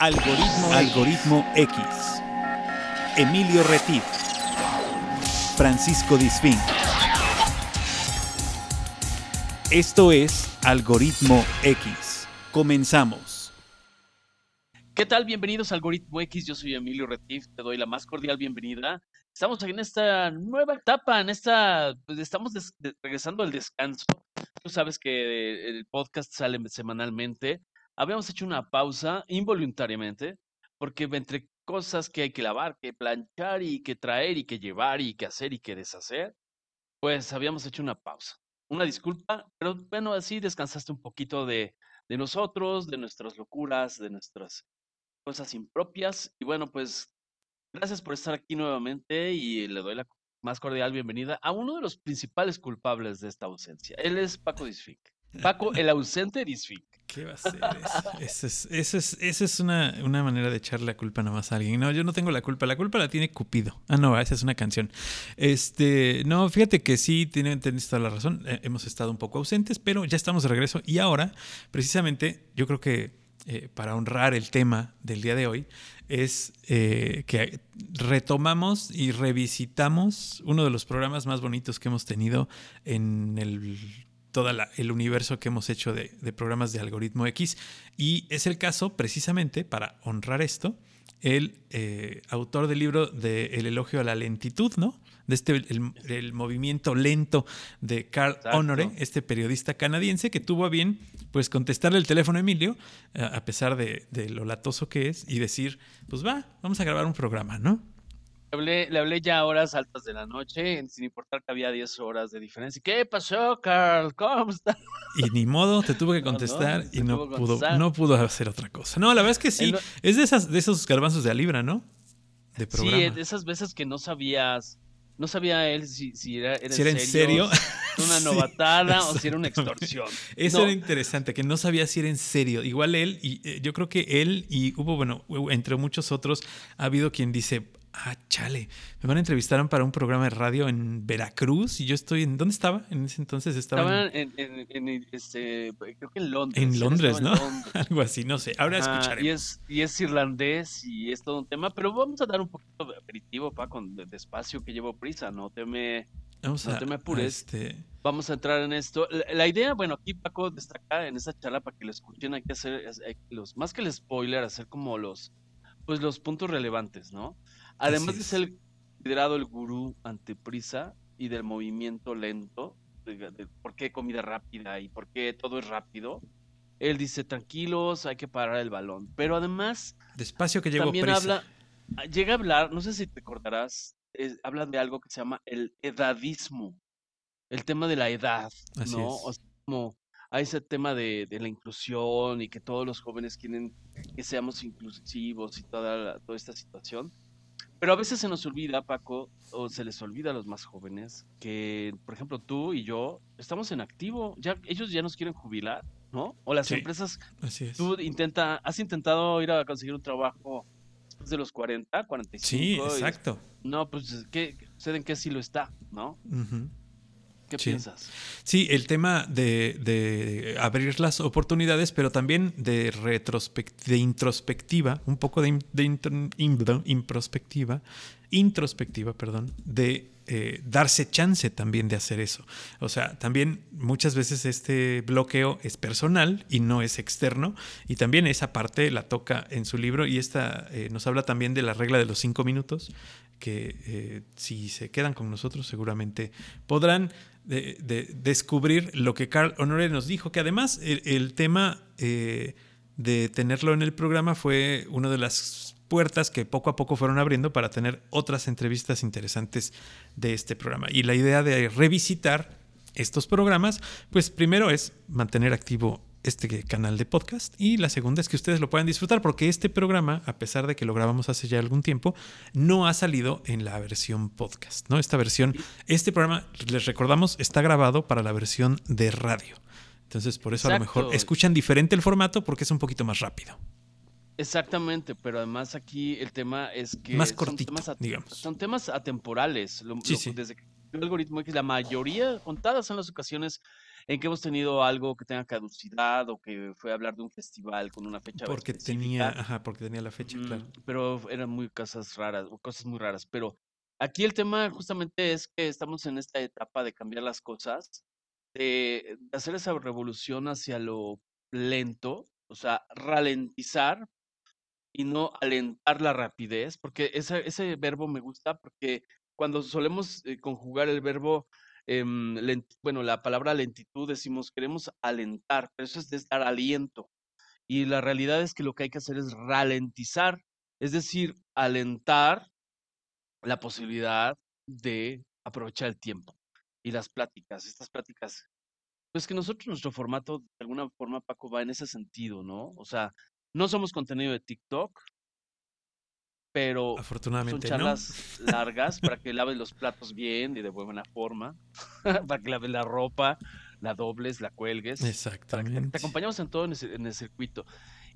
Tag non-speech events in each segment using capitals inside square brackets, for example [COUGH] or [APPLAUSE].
Algoritmo, Algoritmo X. Emilio Retif. Francisco Disfín. Esto es Algoritmo X. Comenzamos. ¿Qué tal? Bienvenidos a Algoritmo X. Yo soy Emilio Retif. Te doy la más cordial bienvenida. Estamos aquí en esta nueva etapa, en esta, pues estamos regresando al descanso. Tú sabes que el podcast sale semanalmente habíamos hecho una pausa involuntariamente, porque entre cosas que hay que lavar, que planchar y que traer y que llevar y que hacer y que deshacer, pues habíamos hecho una pausa. Una disculpa, pero bueno, así descansaste un poquito de, nosotros, de nuestras locuras, de nuestras cosas impropias. Y bueno, pues gracias por estar aquí nuevamente y le doy la más cordial bienvenida a uno de los principales culpables de esta ausencia. Él es Paco Disfic. Paco, el ausente Disfic. ¿Qué va a ser eso? Esa es, es, es una, una, manera de echarle la culpa nomás a alguien. No, yo no tengo la culpa. La culpa la tiene Cupido. Ah, no, esa es una canción. Este, no, fíjate que sí, tienen, tienes toda la razón. Eh, hemos estado un poco ausentes, pero ya estamos de regreso. Y ahora, precisamente, yo creo que eh, para honrar el tema del día de hoy, es eh, que retomamos y revisitamos uno de los programas más bonitos que hemos tenido en el todo el universo que hemos hecho de, programas de algoritmo X. Y es el caso, precisamente, para honrar esto, el eh, autor del libro de El elogio a la lentitud, ¿no? De este, el, movimiento lento de Carl Honore, este periodista canadiense que tuvo a bien, pues, contestarle el teléfono a Emilio, a pesar de, de lo latoso que es, y decir, pues va, vamos a grabar un programa, ¿no? Le hablé, ya a horas altas de la noche, sin importar que había 10 horas de diferencia. ¿Qué pasó, Carl? ¿Cómo estás? Y ni modo, te tuve que [LAUGHS] contestar y no pudo, no pudo hacer otra cosa. No, la verdad es que sí. Es de, esas, de esos garbanzos de a libra, ¿no? De programa. Sí, de esas veces que no sabías. No sabía él si, si era, si era en serio, una [LAUGHS] novatada o si era una extorsión. Eso era interesante, que no sabía si era en serio. Igual él, y eh, yo creo que él y hubo, bueno, entre muchos otros, ha habido quien dice, ah, chale, me van a entrevistar para un programa de radio en Veracruz y yo estoy en, ¿dónde estaba? En ese entonces estaba, en, en, este, creo que en Londres. En Londres, ¿no? [LAUGHS] Algo así, no sé, ahora escucharé. Y es, y es irlandés y es todo un tema, pero vamos a dar un poquito de aperitivo, pa, con despacio que llevo prisa, no te me, vamos no te me apures. Este... Vamos a entrar en esto. La, idea, bueno, aquí Paco destaca en esa charla para que lo escuchen, hay que hacer, los, más que el spoiler, hacer como los, pues los puntos relevantes, ¿no? Además de ser considerado el gurú anteprisa y del movimiento lento, de, por qué comida rápida y por qué todo es rápido, él dice, tranquilos, hay que parar el balón. Pero además... Despacio que llego También habla, llega a hablar, no sé si te acordarás, habla de algo que se llama el edadismo, el tema de la edad, ¿no? O sea, como a ese tema de, de, la inclusión y que todos los jóvenes quieren que seamos inclusivos y toda, toda esta situación. Pero a veces se nos olvida, Paco, o se les olvida a los más jóvenes, que, por ejemplo, tú y yo estamos en activo. Ya, ellos ya nos quieren jubilar, ¿no? O las empresas. Así es. Tú intenta, has intentado ir a conseguir un trabajo después de los 40, 45. Sí, exacto. no, pues, ¿qué, sucede en qué sí lo está, ¿no? ¿Qué piensas? Sí, el tema de, abrir las oportunidades, pero también de, de introspectiva, un poco de, introspectiva, introspectiva, perdón, de eh, darse chance también de hacer eso. O sea, también muchas veces este bloqueo es personal y no es externo, y también esa parte la toca en su libro, y esta eh, nos habla también de la regla de los cinco minutos, que eh, si se quedan con nosotros seguramente podrán de, descubrir lo que Carl Honore nos dijo, que además el, tema eh, de tenerlo en el programa fue una de las puertas que poco a poco fueron abriendo para tener otras entrevistas interesantes de este programa. Y la idea de revisitar estos programas, pues primero es mantener activo este canal de podcast y la segunda es que ustedes lo puedan disfrutar porque este programa, a pesar de que lo grabamos hace ya algún tiempo, no ha salido en la versión podcast, ¿no? Esta versión, este programa, les recordamos, está grabado para la versión de radio. Entonces, por eso a lo mejor escuchan diferente el formato porque es un poquito más rápido. Exactamente, pero además aquí el tema es que más cortito, son temas, digamos. Son temas atemporales. Desde que el algoritmo la mayoría, contadas son las ocasiones en que hemos tenido algo que tenga caducidad o que fue a hablar de un festival con una fecha Porque específica. tenía, ajá, porque tenía la fecha, claro. Mm, pero eran muy cosas raras, o cosas muy raras. Pero aquí el tema justamente es que estamos en esta etapa de cambiar las cosas, de, de hacer esa revolución hacia lo lento, o sea, ralentizar y no alentar la rapidez, porque ese, ese verbo me gusta porque cuando solemos eh, conjugar el verbo, lent- bueno, la palabra lentitud decimos queremos alentar, pero eso es de dar aliento. Y la realidad es que lo que hay que hacer es ralentizar, es decir, alentar la posibilidad de aprovechar el tiempo y las pláticas, estas pláticas. Pues que nosotros, nuestro formato, de alguna forma, Paco, va en ese sentido, ¿no? O sea, no somos contenido de TikTok, pero son Afortunadamente no. charlas largas para que laves los platos bien y de buena forma, [LAUGHS] para que laves la ropa, la dobles, la cuelgues, que te, Exactamente. acompañamos en todo en el, en el circuito.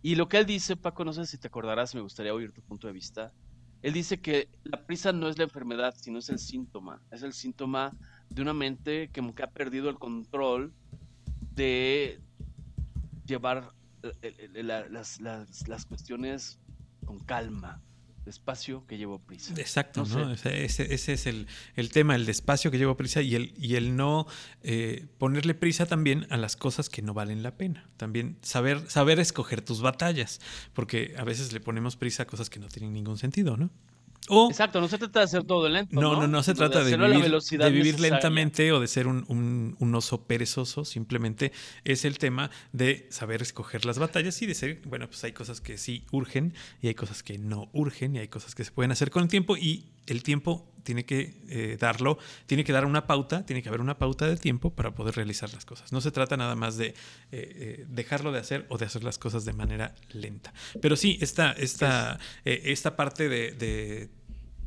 Y lo que él dice, Paco, no sé si te acordarás, me gustaría oír tu punto de vista. Él dice que la prisa no es la enfermedad, sino es el síntoma. Es el síntoma de una mente que como que ha perdido el control de llevar eh, eh, eh, la- las, las- las cuestiones con calma, despacio que llevo prisa. Exacto, No ¿no? sé. Ese, ese- ese es el, el tema, el despacio que llevo prisa y el, y el no eh, ponerle prisa también a las cosas que no valen la pena. También saber, saber escoger tus batallas, porque a veces le ponemos prisa a cosas que no tienen ningún sentido, ¿no? O Exacto, no se trata de hacer todo lento. no, No, no, no se trata de la vivir, velocidad de vivir lentamente o de ser un, un- un oso perezoso, simplemente es el tema de saber escoger las batallas y de ser, bueno, pues hay cosas que sí urgen y hay cosas que no urgen y hay cosas que se pueden hacer con el tiempo y el tiempo tiene que eh, darlo, tiene que dar una pauta, tiene que haber una pauta de tiempo para poder realizar las cosas. No se trata nada más de eh, eh, dejarlo de hacer o de hacer las cosas de manera lenta. Pero sí, esta, esta, esta parte de- de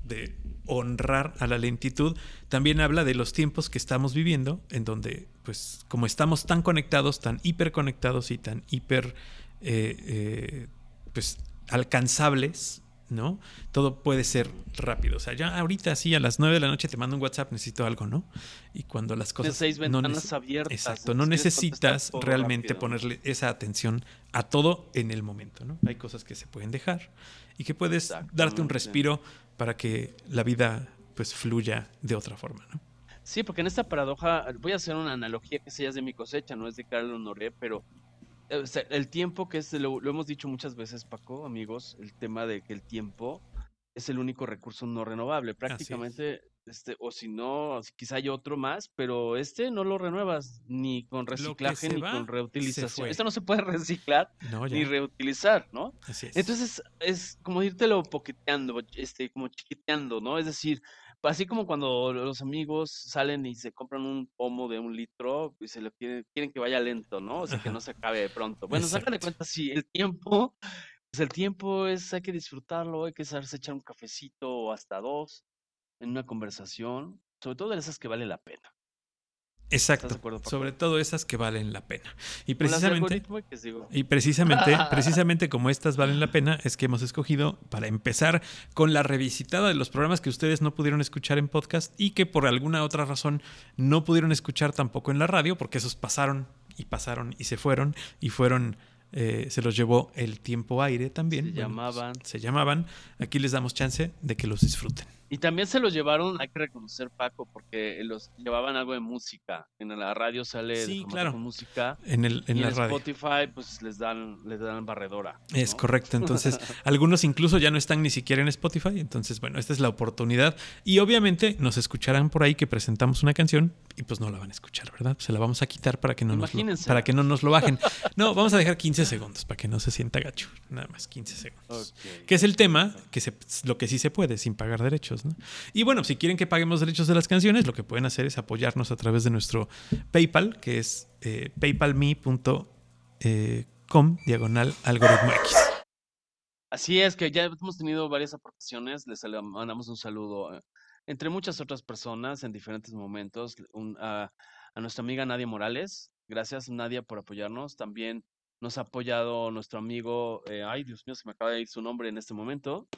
de honrar a la lentitud, también habla de los tiempos que estamos viviendo, en donde, pues, como estamos tan conectados, tan hiperconectados y tan hiper, pues, alcanzables, ¿no? Todo puede ser rápido. O sea, ya ahorita sí, a las 9 de la noche te mando un WhatsApp, necesito algo, ¿no? Y cuando las cosas... seis no ventanas nece- abiertas. Exacto, no necesitas realmente rápido. ponerle esa atención a todo en el momento, ¿no? Hay cosas que se pueden dejar y que puedes darte un respiro para que la vida pues fluya de otra forma, ¿no? Sí, porque en esta paradoja, voy a hacer una analogía que sea de mi cosecha, no es de Carlos Honoré, pero o sea, el tiempo que es, lo, lo hemos dicho muchas veces, Paco, amigos, el tema de que el tiempo es el único recurso no renovable. Prácticamente, este, o si no, quizá hay otro más, pero este no lo renuevas ni con reciclaje ni va, con reutilización. Esto no se puede [LAUGHS] reciclar No, ni reutilizar, ¿no? Así es. Entonces es como irtelo poqueteando, este, como chiquiteando, ¿no? Es decir, así como cuando los amigos salen y se compran un pomo de un litro y se lo quieren, quieren que vaya lento, ¿no? O sea, que no se acabe de pronto. Bueno, sácale cuenta, sí, el tiempo, pues el tiempo es, hay que disfrutarlo, hay que saberse echar un cafecito o hasta dos en una conversación, sobre todo de esas que vale la pena. Exacto. Sobre todo esas que valen la pena. Y precisamente Y precisamente, [LAUGHS] precisamente como estas valen la pena, es que hemos escogido para empezar con la revisitada de los programas que ustedes no pudieron escuchar en podcast y que por alguna otra razón no pudieron escuchar tampoco en la radio, porque esos pasaron y pasaron y se fueron y fueron, eh, se los llevó el tiempo aire también. Se Bueno, llamaban. se llamaban. Aquí les damos chance de que los disfruten. Y también se los llevaron, hay que reconocer Paco, porque los llevaban algo de música. En la radio sale Sí, claro. con música. En, el, en y la en radio. Spotify, pues les dan, les dan barredora. Es correcto, entonces [LAUGHS] algunos incluso ya no están ni siquiera en Spotify, entonces bueno, esta es la oportunidad y obviamente nos escucharán por ahí que presentamos una canción y pues no la van a escuchar, ¿verdad? Se la vamos a quitar para que no, nos lo, para que no nos lo bajen. No, vamos a dejar 15 segundos para que no se sienta gacho, nada más 15 segundos. Ok. Que es el tema, que se, lo que sí se puede sin pagar derechos, Y bueno, si quieren que paguemos derechos de las canciones, lo que pueden hacer es apoyarnos a través de nuestro PayPal, que es eh, paypalme.com diagonal algoritmo X. Así es que ya hemos tenido varias aportaciones, les mandamos un saludo, eh, entre muchas otras personas en diferentes momentos, a, nuestra amiga Nadia Morales, gracias Nadia por apoyarnos, también nos ha apoyado nuestro amigo, eh, ay Dios mío, se me acaba de ir su nombre en este momento,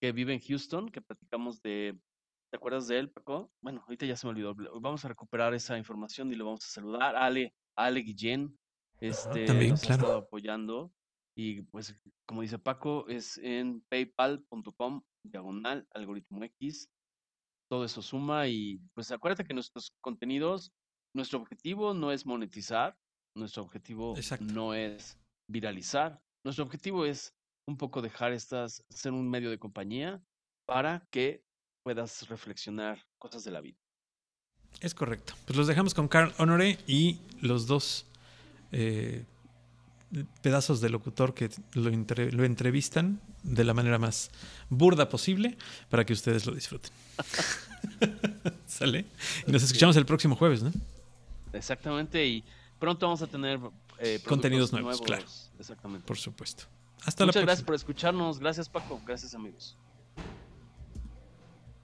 que vive en Houston, que platicamos de, ¿te acuerdas de él, Paco? Bueno, ahorita ya se me olvidó, vamos a recuperar esa información y lo vamos a saludar, Ale, Ale Guillén, este, también, nos ha claro. estado apoyando. Y pues, como dice Paco, es en paypal.com, diagonal, algoritmo X. Todo eso suma y pues acuérdate que nuestros contenidos, nuestro objetivo no es monetizar, nuestro objetivo Exacto. no es viralizar, nuestro objetivo es un poco dejar estas, ser un medio de compañía para que puedas reflexionar cosas de la vida. Es correcto. Pues los dejamos con Carl Honoré y los dos eh, pedazos de locutor que lo, entre- lo entrevistan de la manera más burda posible para que ustedes lo disfruten. [LAUGHS] ¿Sale? Y nos escuchamos el próximo jueves, ¿no? Exactamente, y pronto vamos a tener eh, Contenidos nuevos, claro. Exactamente. Por supuesto. Hasta Muchas la gracias por escucharnos. Gracias, Paco. Gracias, amigos.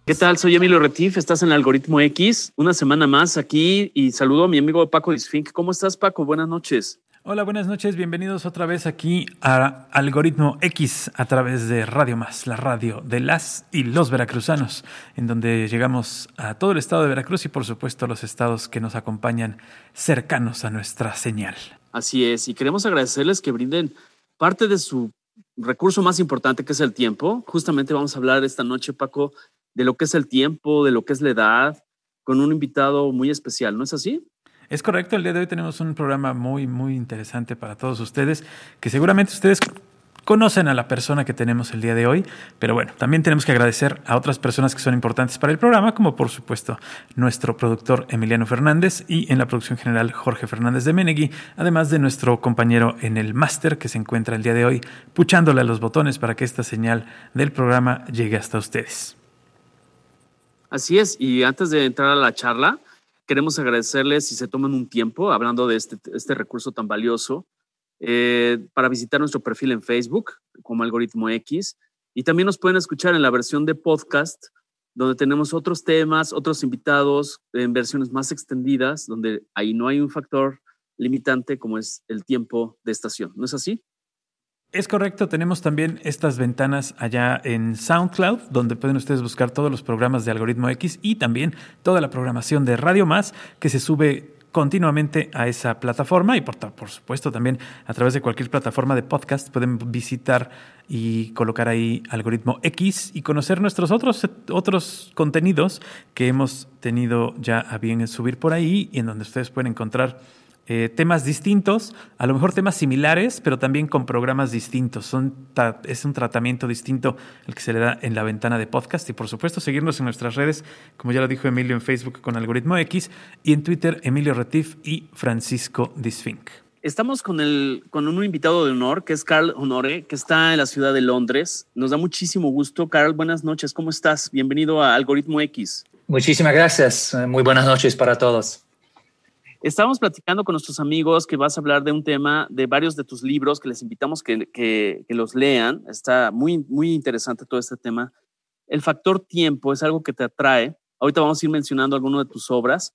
¿Qué tal? Soy Emilio Retif. Estás en Algoritmo X. Una semana más aquí y saludo a mi amigo Paco Disfink. ¿Cómo estás, Paco? Buenas noches. Hola, buenas noches. Bienvenidos otra vez aquí a Algoritmo X a través de Radio Más, la radio de las y los veracruzanos, en donde llegamos a todo el estado de Veracruz y por supuesto a los estados que nos acompañan cercanos a nuestra señal. Así es. Y queremos agradecerles que brinden parte de su recurso más importante, que es el tiempo. Justamente vamos a hablar esta noche, Paco, de lo que es el tiempo, de lo que es la edad, con un invitado muy especial. ¿No es así? Es correcto, el día de hoy tenemos un programa muy, muy interesante para todos ustedes, que seguramente ustedes conocen a la persona que tenemos el día de hoy, pero bueno, también tenemos que agradecer a otras personas que son importantes para el programa, como por supuesto nuestro productor Emiliano Fernández y en la producción general Jorge Fernández de Menegui, además de nuestro compañero en el máster que se encuentra el día de hoy puchándole a los botones para que esta señal del programa llegue hasta ustedes. Así es, y antes de entrar a la charla, queremos agradecerles si se toman un tiempo, hablando de este, este recurso tan valioso, eh, para visitar nuestro perfil en Facebook como Algoritmo X. Y también nos pueden escuchar en la versión de podcast, donde tenemos otros temas, otros invitados en versiones más extendidas, donde ahí no hay un factor limitante como es el tiempo de estación. ¿No es así? Es correcto, tenemos también estas ventanas allá en SoundCloud, donde pueden ustedes buscar todos los programas de Algoritmo X y también toda la programación de Radio Más que se sube continuamente a esa plataforma y por, por supuesto también a través de cualquier plataforma de podcast pueden visitar y colocar ahí Algoritmo X y conocer nuestros otros, otros contenidos que hemos tenido ya a bien en subir por ahí y en donde ustedes pueden encontrar eh, temas distintos, a lo mejor temas similares, pero también con programas distintos. Son es un tratamiento distinto el que se le da en la ventana de podcast y por supuesto seguirnos en nuestras redes, como ya lo dijo Emilio en Facebook con Algoritmo X y en Twitter Emilio Retif y Francisco Disfink. Estamos con, el, con un invitado de honor que es Carl Honore, que está en la ciudad de Londres. Nos da muchísimo gusto. Carl, buenas noches. ¿Cómo estás? Bienvenido a Algoritmo X. Muchísimas gracias. Muy buenas noches para todos. Estábamos platicando con nuestros amigos que vas a hablar de un tema de varios de tus libros que les invitamos que, que, que, los lean. Está muy, muy interesante todo este tema. El factor tiempo es algo que te atrae. Ahorita vamos a ir mencionando algunas de tus obras,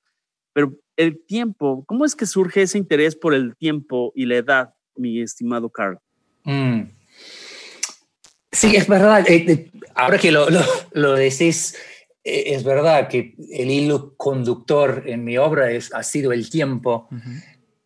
pero el tiempo, ¿cómo es que surge ese interés por el tiempo y la edad, mi estimado Carl? Mm. Sí, es verdad. Eh, ahora que lo, lo, lo decís, es verdad que el hilo conductor en mi obra es, ha sido el tiempo, uh -huh.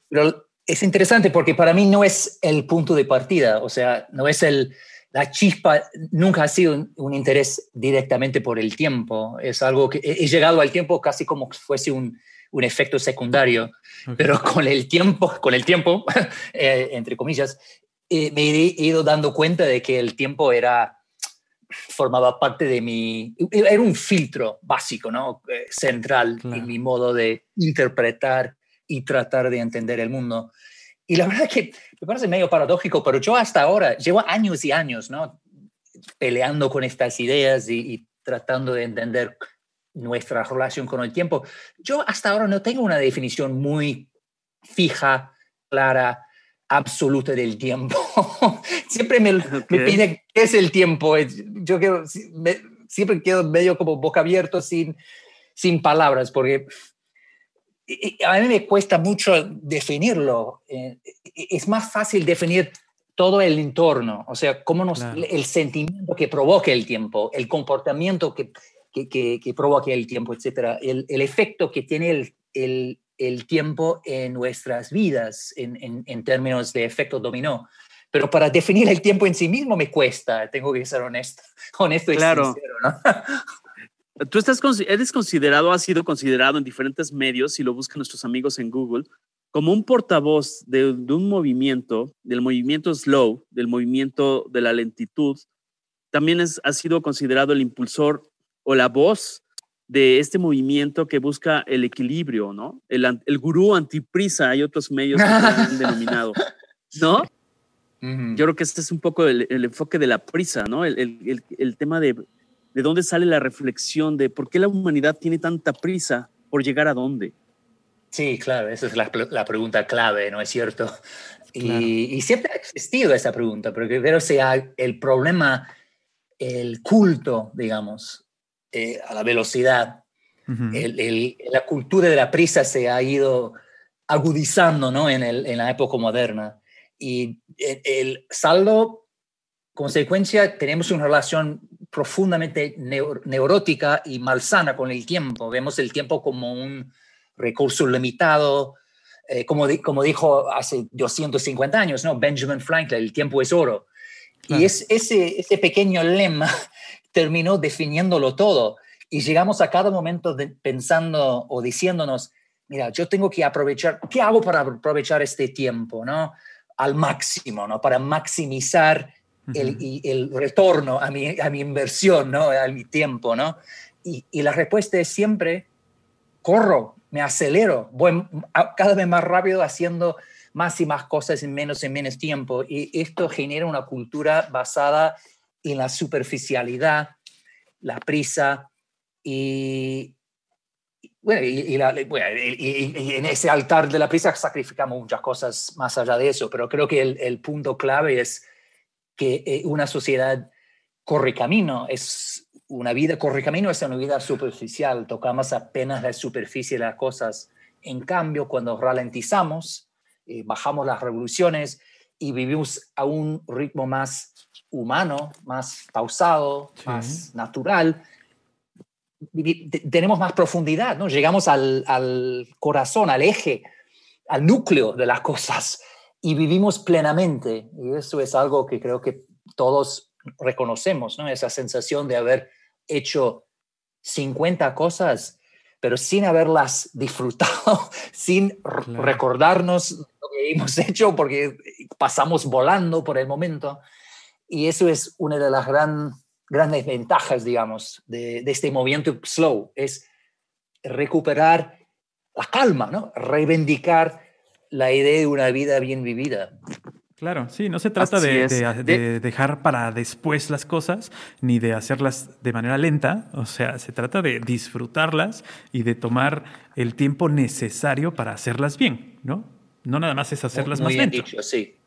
pero es interesante porque para mí no es el punto de partida, o sea, no es el, la chispa, nunca ha sido un, un interés directamente por el tiempo, es algo que he, he llegado al tiempo casi como si fuese un, un efecto secundario, okay. pero con el tiempo, con el tiempo, [LAUGHS] eh, entre comillas, eh, me he ido dando cuenta de que el tiempo era formaba parte de mi, era un filtro básico, ¿no? Eh, central claro. en mi modo de interpretar y tratar de entender el mundo. Y la verdad que me parece medio paradójico, pero yo hasta ahora llevo años y años, ¿no? Peleando con estas ideas y, y tratando de entender nuestra relación con el tiempo. Yo hasta ahora no tengo una definición muy fija, clara, absoluta del tiempo. [LAUGHS] siempre me, okay. me piden qué es el tiempo. Yo quedo, me, siempre quedo medio como boca abierto sin, sin palabras, porque a mí me cuesta mucho definirlo. Es más fácil definir todo el entorno, o sea, cómo nos, claro. el sentimiento que provoca el tiempo, el comportamiento que, que, que, que provoca el tiempo, etcétera, el, el efecto que tiene el, el, el tiempo en nuestras vidas en, en, términos de efecto dominó. Pero para definir el tiempo en sí mismo me cuesta, tengo que ser honesto, [LAUGHS] honesto y claro. sincero, ¿no? [LAUGHS] Tú estás, eres considerado, has sido considerado en diferentes medios, si lo buscan nuestros amigos en Google, como un portavoz de, un movimiento, del movimiento slow, del movimiento de la lentitud. También es, has sido considerado el impulsor o la voz de este movimiento que busca el equilibrio, ¿no? El, el gurú antiprisa, hay otros medios que han denominado, [LAUGHS] ¿no? Yo creo que este es un poco el, enfoque de la prisa, ¿no? El, el, tema de de dónde sale la reflexión de por qué la humanidad tiene tanta prisa por llegar a dónde. Sí, claro, esa es la, la pregunta clave, ¿no es cierto? Y, y, siempre ha existido esa pregunta, porque creo sea el problema, el culto, digamos, eh, a la velocidad, el, el, la cultura de la prisa se ha ido agudizando ¿no? en, el, en la época moderna. Y el, el saldo, consecuencia, tenemos una relación profundamente neurótica y malsana con el tiempo. Vemos el tiempo como un recurso limitado, eh, como, como dijo hace 250 años, ¿no? Benjamin Franklin, el tiempo es oro. Y es, ese, ese pequeño lema terminó definiéndolo todo. Y llegamos a cada momento pensando o diciéndonos, mira, yo tengo que aprovechar, ¿qué hago para aprovechar este tiempo, ¿no? Al máximo, ¿no? Para maximizar el, y el retorno a mi, a mi inversión, ¿no? a mi tiempo. ¿no? Y, y, la respuesta es siempre, corro, me acelero, voy cada vez más rápido haciendo más y más cosas en menos y menos tiempo. Y esto genera una cultura basada en la superficialidad, la prisa y, bueno, y, y, en ese altar de la prisa sacrificamos muchas cosas más allá de eso, pero creo que el, el punto clave es que eh, una sociedad corre camino, es una vida corre camino, es una vida superficial, tocamos apenas la superficie de las cosas. En cambio, cuando ralentizamos, eh, bajamos las revoluciones y vivimos a un ritmo más humano, más pausado, más natural, tenemos más profundidad, ¿no? Llegamos al, al, corazón, al eje, al núcleo de las [LAUGHS] cosas y vivimos plenamente. Y eso es algo que creo que todos reconocemos, ¿no? Esa sensación de haber hecho 50 cosas, pero sin haberlas [LAUGHS] disfrutado, sin recordarnos lo que hemos hecho, porque pasamos volando por el momento. Y eso es una de las gran, grandes ventajas, digamos, de, de este movimiento slow, es recuperar la calma, ¿no? Reivindicar la idea de una vida bien vivida. Claro, sí, no se trata de, dejar para después las cosas, ni de hacerlas de manera lenta, o sea, se trata de disfrutarlas y de tomar el tiempo necesario para hacerlas bien, ¿no? No nada más es hacerlas más lento. Dicho, sí.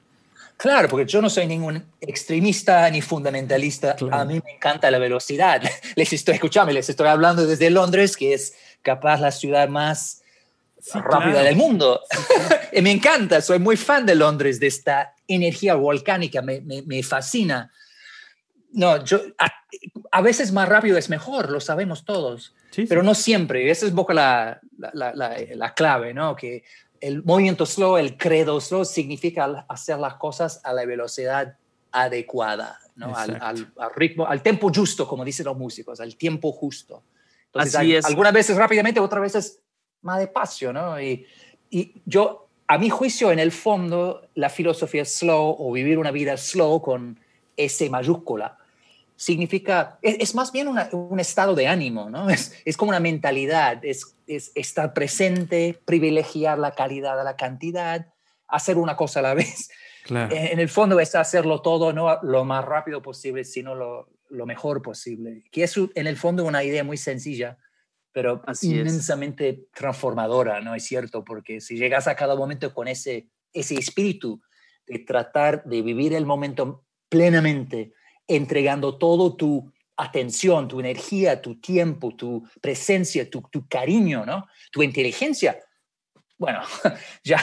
Claro, porque yo no soy ningún extremista ni fundamentalista. A mí me encanta la velocidad. [LAUGHS] Les estoy escuchando, les estoy hablando desde Londres, que es capaz la ciudad más rápida del mundo. [LAUGHS] y me encanta, soy muy fan de Londres, de esta energía volcánica, me, me, fascina. No, yo, a, veces más rápido es mejor, lo sabemos todos, pero no siempre. Esa es un poco la, la, la, clave, ¿no? Que el movimiento slow, el credo slow, significa hacer las cosas a la velocidad adecuada, ¿no? Al, al, ritmo, al tiempo justo, como dicen los músicos, al tiempo justo. Entonces, Así es. Algunas veces rápidamente, otras veces más despacio, ¿no? Y, y yo, a mi juicio, en el fondo, la filosofía slow o vivir una vida slow con S mayúscula, significa, es, más bien un estado de ánimo, ¿no? [LAUGHS] Es, es como una mentalidad, es, es, estar presente, privilegiar la calidad a la cantidad, hacer una cosa a la [LAUGHS] vez. Claro. En, el fondo es hacerlo todo, no lo más rápido posible, sino lo, lo mejor posible, que es en el fondo una idea muy sencilla, pero inmensamente transformadora, ¿no es cierto? Porque si llegas a cada momento con ese, ese espíritu de tratar de vivir el momento plenamente, entregando todo tu atención, tu energía, tu tiempo, tu presencia, tu, tu cariño, ¿no? Tu inteligencia, bueno, [LAUGHS] ya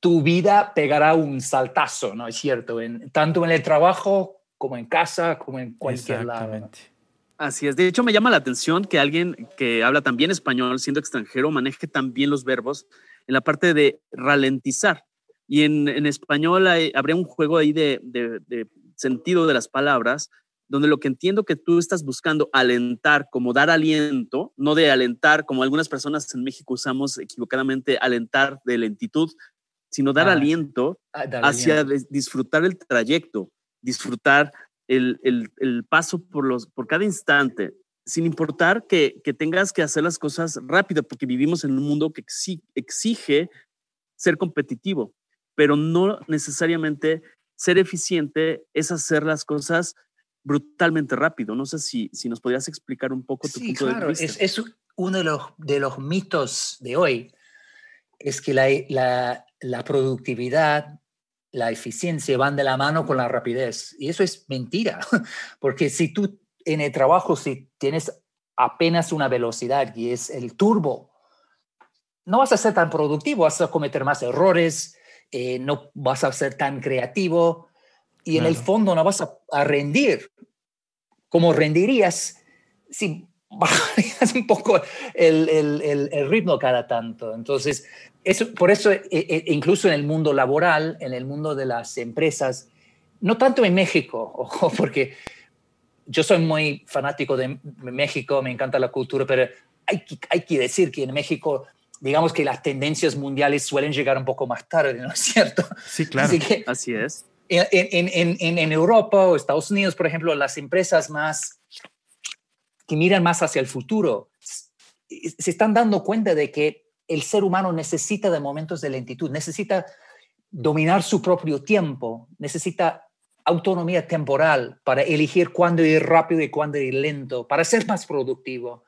tu vida pegará un saltazo, ¿no es cierto? En, tanto en el trabajo como en casa, como en cualquier lado. Así es. De hecho, me llama la atención que alguien que habla también español, siendo extranjero, maneje también los verbos en la parte de ralentizar. Y en, español habría un juego ahí de, de, sentido de las palabras, donde lo que entiendo que tú estás buscando alentar, como dar aliento, no de alentar, como algunas personas en México usamos equivocadamente, alentar de lentitud, sino dar ah, aliento ah, hacia disfrutar el trayecto, disfrutar el, el, paso por, los, por cada instante, sin importar que, que, tengas que hacer las cosas rápido, porque vivimos en un mundo que exige ser competitivo, pero no necesariamente ser eficiente es hacer las cosas brutalmente rápido. No sé si, si nos podrías explicar un poco tu punto de vista. Es, es uno de los, de los mitos de hoy, es que la, la, la productividad la eficiencia van de la mano con la rapidez. Y eso es mentira, [LAUGHS] porque si tú en el trabajo, si tienes apenas una velocidad y es el turbo, no vas a ser tan productivo, vas a cometer más errores, eh, no vas a ser tan creativo y en el fondo no vas a, rendir como rendirías si [LAUGHS] bajarías un poco el, el, el, ritmo cada tanto. Entonces, eso, por eso, e, e, incluso en el mundo laboral, en el mundo de las empresas, no tanto en México, [LAUGHS] porque yo soy muy fanático de México, me encanta la cultura, pero hay que, hay que decir que en México, digamos que las tendencias mundiales suelen llegar un poco más tarde, ¿no es cierto? Sí, claro. Así, es. En, en, en, en, Europa o Estados Unidos, por ejemplo, las empresas más que miran más hacia el futuro se están dando cuenta de que el ser humano necesita de momentos de lentitud, necesita dominar su propio tiempo, necesita autonomía temporal para elegir cuándo ir rápido y cuándo ir lento, para ser más productivo.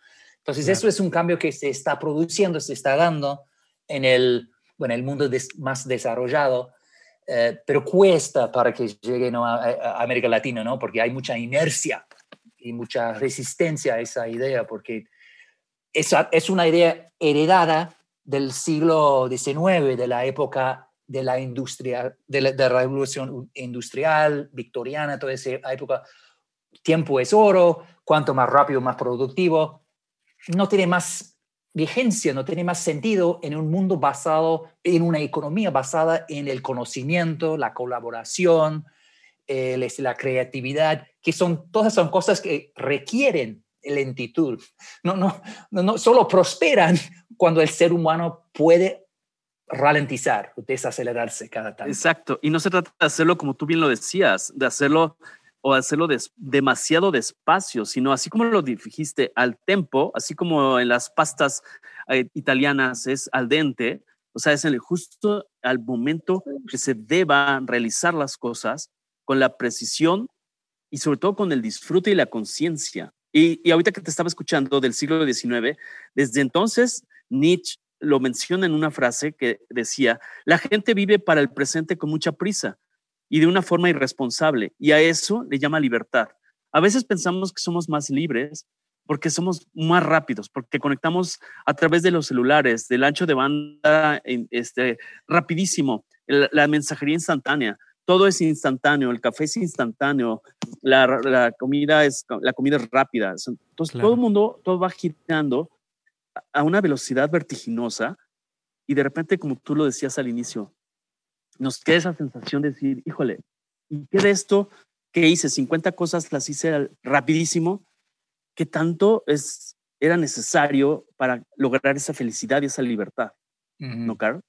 Entonces, eso es un cambio que se está produciendo, se está dando en el, bueno, el mundo más desarrollado, eh, pero cuesta para que llegue a, América Latina, ¿no? Porque hay mucha inercia y mucha resistencia a esa idea, porque esa es una idea heredada del siglo XIX, de la época de la industria, de la, revolución industrial, victoriana, toda esa época. Tiempo es oro, cuanto más rápido, más productivo. No tiene más vigencia, no tiene más sentido en un mundo basado, en una economía basada en el conocimiento, la colaboración, la creatividad, que son, todas son cosas que requieren lentitud. No, no, no, no solo prosperan cuando el ser humano puede ralentizar, desacelerarse cada tanto. Exacto, y no se trata de hacerlo como tú bien lo decías, de hacerlo o hacerlo demasiado despacio, sino así como lo dijiste, al tempo, así como en las pastas eh, italianas es al dente, o sea, es el, justo al momento que se deban realizar las cosas con la precisión y sobre todo con el disfrute y la conciencia. Y, y ahorita que te estaba escuchando del siglo XIX, desde entonces Nietzsche lo menciona en una frase que decía, la gente vive para el presente con mucha prisa y de una forma irresponsable, y a eso le llama libertad. A veces pensamos que somos más libres porque somos más rápidos, porque conectamos a través de los celulares, del ancho de banda este, rapidísimo, la mensajería instantánea, todo es instantáneo, el café es instantáneo, la, comida es la comida es rápida. Entonces todo el mundo, todo va girando a una velocidad vertiginosa y de repente, como tú lo decías al inicio, nos queda esa sensación de decir, híjole, ¿y qué de esto que hice? 50 cosas las hice rapidísimo, ¿qué tanto es, era necesario para lograr esa felicidad y esa libertad? ¿No, Carl?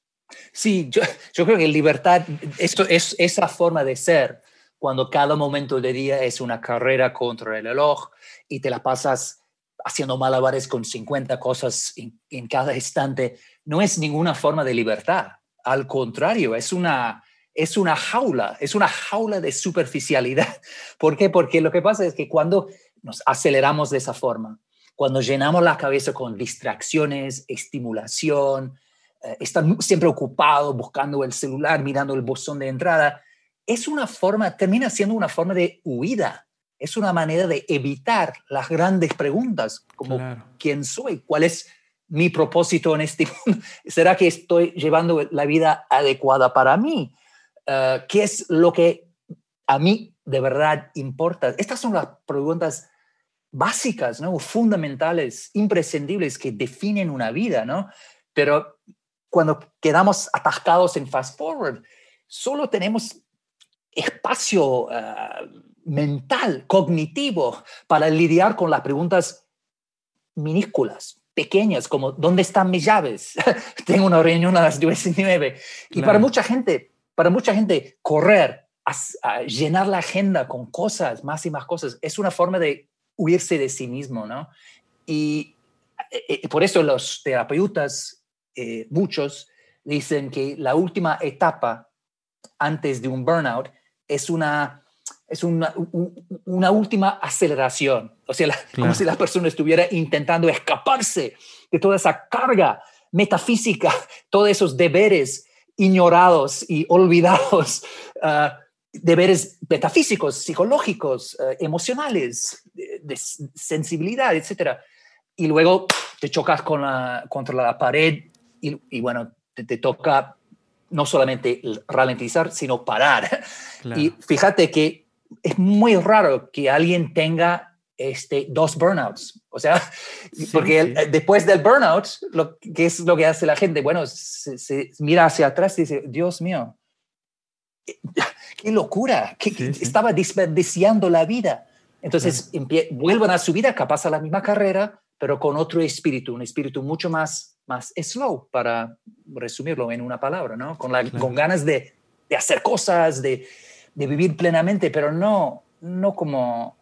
Sí, yo, yo creo que libertad, esto es esa forma de ser, cuando cada momento de día es una carrera contra el reloj y te la pasas haciendo malabares con 50 cosas en, cada instante, no es ninguna forma de libertad. Al contrario, es una, es una jaula, es una jaula de superficialidad. [LAUGHS] ¿Por qué? Porque lo que pasa es que cuando nos aceleramos de esa forma, cuando llenamos la cabeza con distracciones, estimulación, eh, están siempre ocupados buscando el celular, mirando el botón de entrada, es una forma, termina siendo una forma de huida es una manera de evitar las grandes preguntas, como quién soy, cuál es mi propósito en este mundo, [LAUGHS] ¿será que estoy llevando la vida adecuada para mí? Eh, ¿Qué es lo que a mí de verdad importa? Estas son las preguntas básicas, ¿no? fundamentales, imprescindibles que definen una vida, ¿no? Pero cuando quedamos atascados en fast forward, solo tenemos espacio ah, mental, cognitivo, para lidiar con las preguntas minúsculas, pequeñas, como ¿dónde están mis llaves? [LAUGHS] Tengo una reunión a las 19. Y para mucha gente, para mucha gente, correr, a, llenar la agenda con cosas, más y más cosas, es una forma de huirse de sí mismo, ¿no? Y, eh, eh, por eso los terapeutas, eh, muchos, dicen que la última etapa antes de un burnout es una, es una, una última aceleración. O sea, como si la persona estuviera intentando escaparse de toda esa carga metafísica, [LAUGHS] todos esos deberes ignorados y olvidados, [LAUGHS] ah, deberes metafísicos, psicológicos, ah, emocionales, de, sensibilidad, etc. Y luego te chocas con la, contra la pared y, y bueno, te, te, toca no solamente ralentizar, sino parar. [LAUGHS] Y fíjate que es muy raro que alguien tenga este, dos burnouts. O sea, porque después del burnout, lo, ¿qué es lo que hace la gente? Bueno, se, mira hacia atrás y dice, Dios mío, qué locura, que, estaba desperdiciando la vida. Entonces vuelven a su vida, capaz a la misma carrera, pero con otro espíritu, un espíritu mucho más, más slow, para resumirlo en una palabra, ¿no? Con, la, con ganas de, de, hacer cosas, de, de, vivir plenamente, pero no, no como,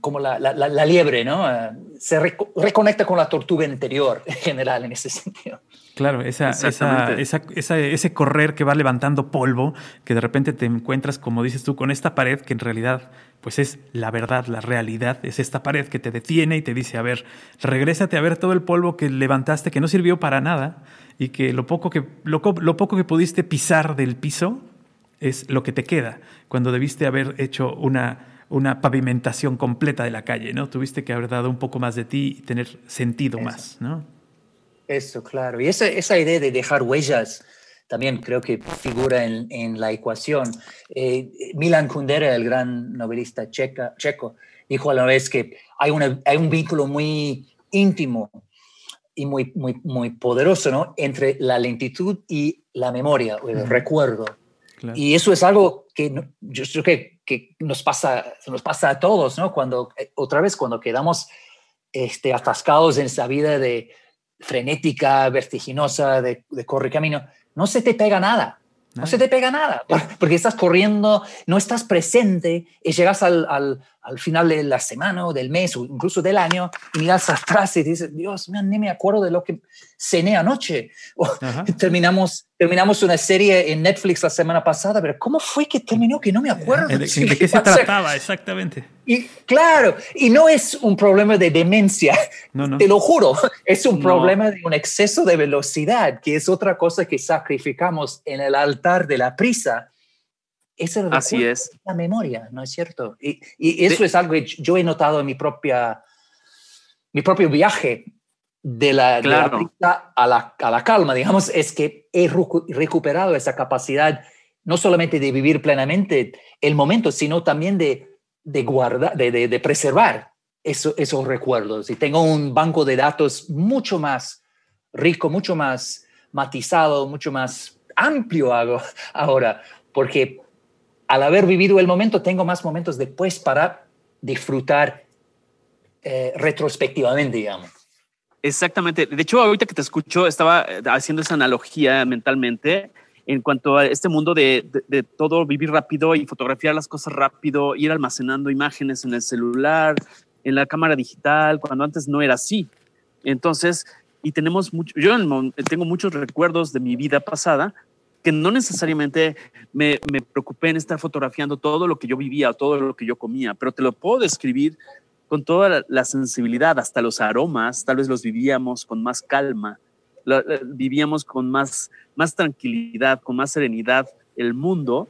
como la, la, la liebre, ¿no? Eh, se reconecta con la tortuga interior en general en ese [LAUGHS] sentido. Claro, esa, esa, esa, ese correr que va levantando polvo, que de repente te encuentras, como dices tú, con esta pared que en realidad pues es la verdad, la realidad, es esta pared que te detiene y te dice, a ver, regrésate a ver todo el polvo que levantaste, que no sirvió para nada y que lo poco que, lo, lo poco que pudiste pisar del piso es lo que te queda, cuando debiste haber hecho una, una pavimentación completa de la calle, ¿no? Tuviste que haber dado un poco más de ti y tener sentido más, ¿no? Eso, claro. Y esa, esa idea de dejar huellas también creo que figura en, en la ecuación. Eh, Milan Kundera, el gran novelista checa, checo, dijo a la vez que hay, una, hay un vínculo muy íntimo y muy, muy, muy poderoso ¿no? entre la lentitud y la memoria, o el recuerdo. Y eso es algo que yo creo que, que, nos, pasa, nos pasa a todos, ¿no? Cuando, eh, otra vez, cuando quedamos este, atascados en esa vida de, frenética, vertiginosa, de, de corre camino, no se te pega nada. No se te pega nada, porque estás corriendo, no estás presente y llegas al, al, al, final de la semana o del mes o incluso del año y miras atrás y dices, Dios, mío, ni me acuerdo de lo que cené anoche. O [LAUGHS] terminamos, terminamos una serie en Netflix la semana pasada, pero ¿cómo fue que terminó que no me acuerdo? ¿De, [LAUGHS] qué se trataba exactamente? Y claro, y no es un problema de demencia, te lo juro, [LAUGHS] es un problema de un exceso de velocidad, que es otra cosa que sacrificamos en el altar de la prisa es el Así es. La memoria, ¿no es cierto? Y, y eso es algo que yo he notado en mi propia mi propio viaje de la, de la a, la, a la, calma, digamos, es que he recuperado esa capacidad no solamente de vivir plenamente el momento, sino también de, de guardar, de, de, de preservar eso, esos recuerdos. Y tengo un banco de datos mucho más rico, mucho más matizado, mucho más amplio hago ahora, porque al haber vivido el momento, tengo más momentos después para disfrutar eh, retrospectivamente, digamos. Exactamente. De hecho, ahorita que te escucho, estaba eh, haciendo esa analogía mentalmente en cuanto a este mundo de, de, todo vivir rápido y fotografiar las cosas rápido, ir almacenando imágenes en el celular, en la cámara digital, cuando antes no era así. Entonces, y tenemos mucho, yo tengo muchos recuerdos de mi vida pasada que no necesariamente me, me, preocupé en estar fotografiando todo lo que yo vivía, todo lo que yo comía, pero te lo puedo describir con toda la, sensibilidad, hasta los aromas, tal vez los vivíamos con más calma, vivíamos con más, más tranquilidad, con más serenidad el mundo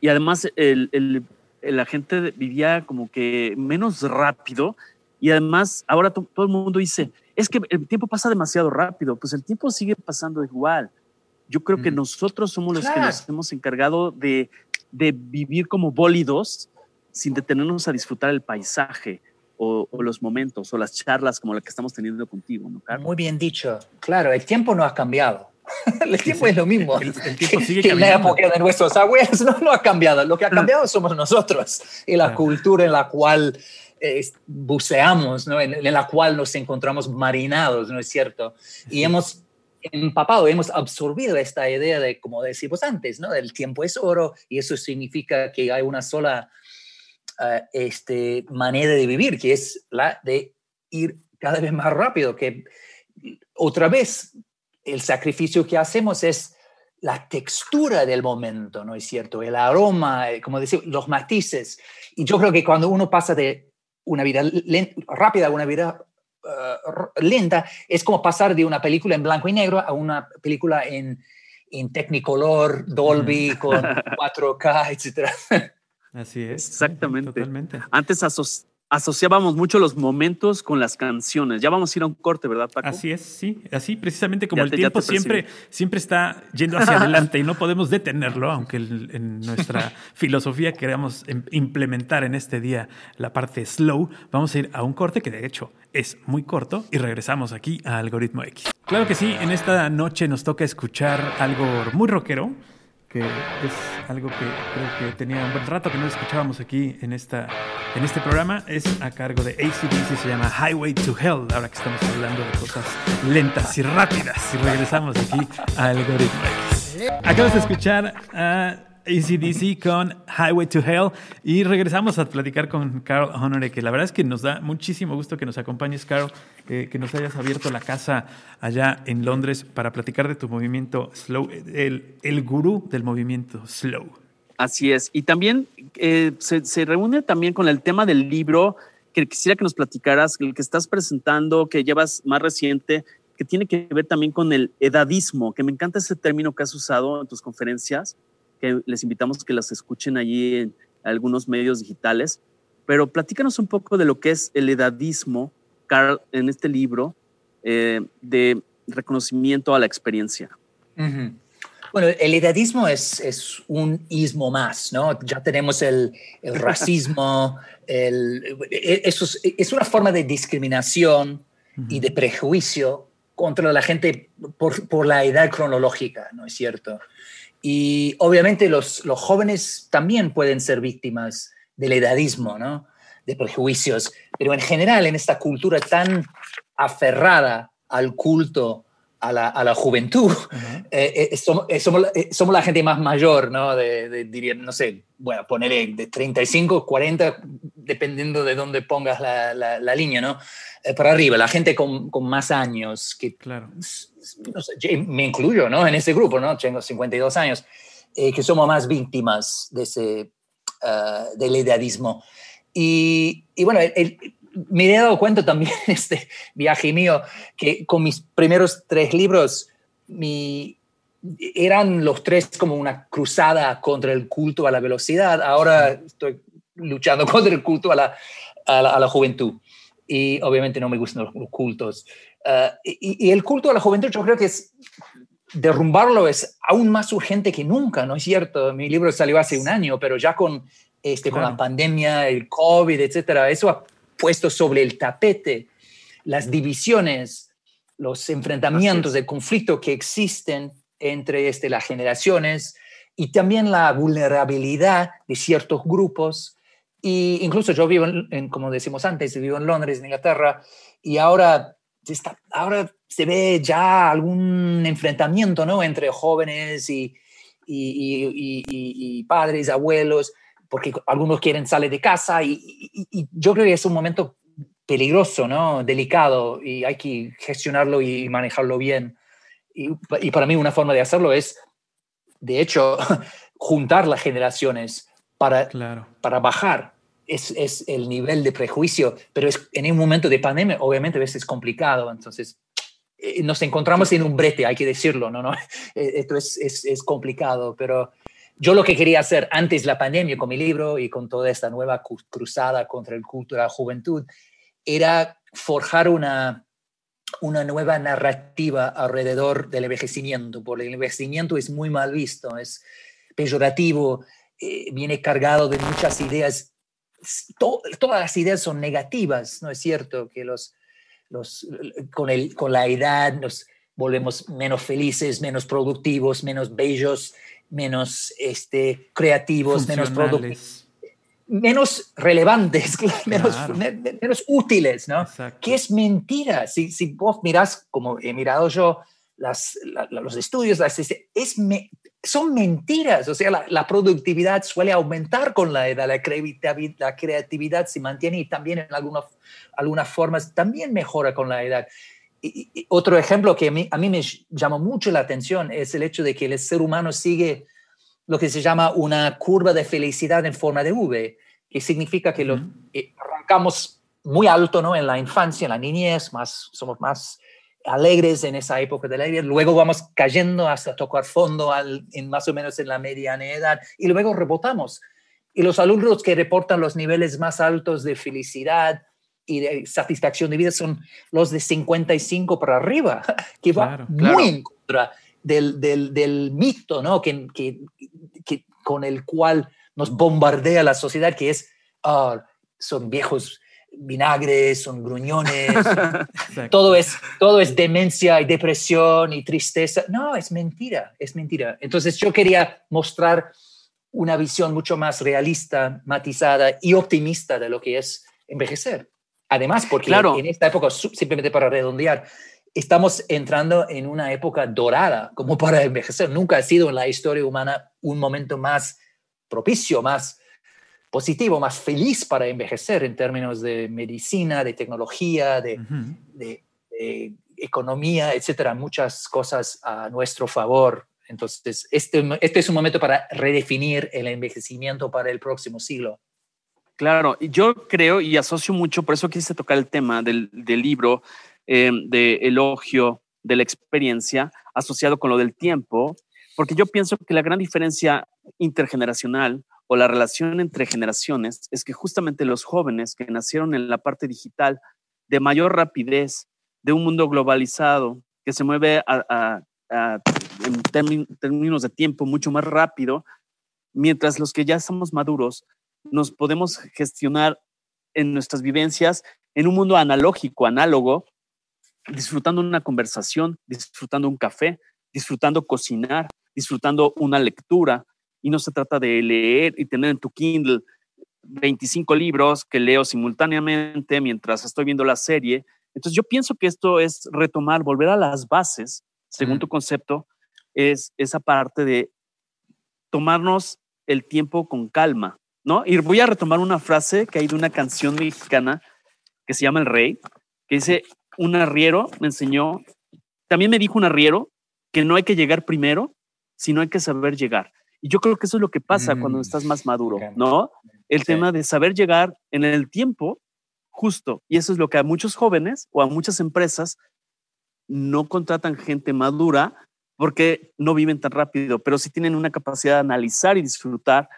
y además el, el, la gente vivía como que menos rápido y además ahora todo el mundo dice, es que el tiempo pasa demasiado rápido, pues el tiempo sigue pasando igual. Yo creo que nosotros somos los que nos hemos encargado de, de vivir como bólidos sin detenernos a disfrutar el paisaje, o, los momentos o las charlas como la que estamos teniendo contigo, ¿no, Carlos? Muy bien dicho. Claro, el tiempo no ha cambiado. [LAUGHS] el tiempo es lo mismo. [LAUGHS] El, tiempo sigue que, la época de nuestros abuelos no, no ha cambiado. Lo que ha ah. cambiado somos nosotros y la cultura en la cual eh, buceamos, ¿no? En, la cual nos encontramos marinados, ¿no es cierto? Y hemos empapado, hemos absorbido esta idea de, como decimos antes, ¿no? El tiempo es oro y eso significa que hay una sola uh, este, manera de vivir, que es la de ir cada vez más rápido, que otra vez el sacrificio que hacemos es la textura del momento, ¿no es cierto? El aroma, eh, como decir, los matices. Y yo creo que cuando uno pasa de una vida rápida a una vida uh, lenta, es como pasar de una película en blanco y negro a una película en, en Technicolor, Dolby, con [LAUGHS] 4K, etc. Así es. Exactamente. Totalmente. Antes asociábamos mucho los momentos con las canciones. Ya vamos a ir a un corte, ¿verdad, Paco? Así es, sí. Así, precisamente como el tiempo siempre, siempre está yendo hacia adelante y no podemos detenerlo, aunque en nuestra [LAUGHS] filosofía queramos em, implementar en este día la parte slow, vamos a ir a un corte que de hecho es muy corto y regresamos aquí a Algoritmo X. Claro que sí, en esta noche nos toca escuchar algo muy rockero que es algo que creo que tenía un buen rato que no escuchábamos aquí en, esta, en este programa. Es a cargo de ACDC, se llama Highway to Hell, ahora que estamos hablando de cosas lentas y rápidas. Y regresamos aquí a Algoritmo X. Acabas de escuchar a ACDC con Highway to Hell. Y regresamos a platicar con Carl Honore, que la verdad es que nos da muchísimo gusto que nos acompañes, Carl, eh, que nos hayas abierto la casa allá en Londres para platicar de tu movimiento Slow, el, el gurú del movimiento Slow. Así es, y también eh, se, se reúne también con el tema del libro que quisiera que nos platicaras, el que estás presentando, que llevas más reciente, que tiene que ver también con el edadismo, que me encanta ese término que has usado en tus conferencias, les invitamos que las escuchen allí en algunos medios digitales. Pero platícanos un poco de lo que es el edadismo, Carl, en este libro eh, de reconocimiento a la experiencia. Bueno, el edadismo es, es, un ismo más, ¿no? Ya tenemos el, el racismo, [LAUGHS] el, eso es, es, una forma de discriminación y de prejuicio contra la gente por, por, la edad cronológica, ¿no es cierto? Y obviamente los, los jóvenes también pueden ser víctimas del edadismo, ¿no? de prejuicios, pero en general en esta cultura tan aferrada al culto a la, a la juventud, eh, eh, somos, eh, somos, la gente más mayor, ¿no? De, diría, no sé, bueno, ponerle de 35, 40, dependiendo de dónde pongas la, la, línea, ¿no? Para arriba, la gente con, con más años, que claro me incluyo ¿no? en ese grupo, ¿no? tengo 52 años, eh, que somos más víctimas de ese, ah, del edadismo. Y, y bueno, me he dado cuenta también en este viaje mío que con mis primeros tres libros mi, eran los tres como una cruzada contra el culto a la velocidad. Ahora estoy luchando [LAUGHS] contra el culto a la, a la, a la juventud. Y obviamente no me gustan los cultos. Ah, y, el culto a la juventud yo creo que es derrumbarlo es aún más urgente que nunca, ¿no es cierto? Mi libro salió hace un año, pero ya con, este, con la pandemia, el COVID, etcétera, eso ha puesto sobre el tapete las divisiones, los enfrentamientos de conflicto que existen entre este, las generaciones y también la vulnerabilidad de ciertos grupos. Y incluso yo vivo, en, como decimos antes, vivo en Londres, en Inglaterra, y ahora ahora se ve ya algún enfrentamiento ¿no? entre jóvenes y, y, padres, abuelos, porque algunos quieren salir de casa y, yo creo que es un momento peligroso, ¿no? delicado y hay que gestionarlo y manejarlo bien. Y, para mí una forma de hacerlo es, de hecho, [LAUGHS] juntar las generaciones para, para bajar es, es, el nivel de prejuicio, pero es, en un momento de pandemia obviamente a veces es complicado, entonces eh, nos encontramos en un brete, hay que decirlo, ¿no? ¿no? [LAUGHS] Eh, esto es, es, es, complicado, pero yo lo que quería hacer antes de la pandemia con mi libro y con toda esta nueva cruzada contra el culto de la juventud era forjar una, una nueva narrativa alrededor del envejecimiento, porque el envejecimiento es muy mal visto, es peyorativo, eh, viene cargado de muchas ideas todas las ideas son negativas, ¿no es cierto? Que los, los, con, el, con la edad nos volvemos menos felices, menos productivos, menos bellos, menos este, creativos, menos productivos menos relevantes, [LAUGHS] menos, menos útiles, ¿no? Que es mentira. Si, si vos mirás, como he mirado yo, las, los estudios, las, es son mentiras. O sea, la, productividad suele aumentar con la edad, la creatividad, la creatividad se mantiene y también en algunas, algunas formas también mejora con la edad. Y, otro ejemplo que a mí, a mí me llamó mucho la atención es el hecho de que el ser humano sigue lo que se llama una curva de felicidad en forma de V, que significa que lo, eh, arrancamos muy alto ¿no? en la infancia, en la niñez, más, somos más alegres en esa época de la vida, luego vamos cayendo hasta tocar fondo al, en más o menos en la mediana edad y luego rebotamos. Y los alumnos que reportan los niveles más altos de felicidad y de satisfacción de vida son los de 55 para arriba, [LAUGHS] que va muy en contra del, del, del mito ¿no? que, que, que, con el cual nos bombardea la sociedad, que es, ah, son viejos vinagres, son gruñones, [LAUGHS] todo es, todo es demencia y depresión y tristeza. No, es mentira, es mentira. Entonces yo quería mostrar una visión mucho más realista, matizada y optimista de lo que es envejecer. Además, porque en esta época, simplemente para redondear, estamos entrando en una época dorada como para envejecer. Nunca ha sido en la historia humana un momento más propicio, más positivo, más feliz para envejecer en términos de medicina, de tecnología, de, economía, etcétera, muchas cosas a nuestro favor. Entonces, este, este es un momento para redefinir el envejecimiento para el próximo siglo. Claro, yo creo y asocio mucho, por eso quise tocar el tema del, libro eh, de elogio de la experiencia asociado con lo del tiempo, porque yo pienso que la gran diferencia intergeneracional o la relación entre generaciones es que justamente los jóvenes que nacieron en la parte digital de mayor rapidez, de un mundo globalizado, que se mueve en términos de tiempo mucho más rápido, mientras los que ya estamos maduros nos podemos gestionar en nuestras vivencias en un mundo analógico, análogo, disfrutando una conversación, disfrutando un café, disfrutando cocinar, disfrutando una lectura, y no se trata de leer y tener en tu Kindle 25 libros que leo simultáneamente mientras estoy viendo la serie. Entonces yo pienso que esto es retomar, volver a las bases, según tu concepto, es esa parte de tomarnos el tiempo con calma, ¿no? Y voy a retomar una frase que hay de una canción mexicana que se llama El Rey, que dice, un arriero me enseñó, también me dijo un arriero que no hay que llegar primero, sino hay que saber llegar. Y yo creo que eso es lo que pasa cuando mm, estás más maduro, ¿no? El tema de saber llegar en el tiempo justo. Y eso es lo que a muchos jóvenes o a muchas empresas no contratan gente madura porque no viven tan rápido, pero sí tienen una capacidad de analizar y disfrutar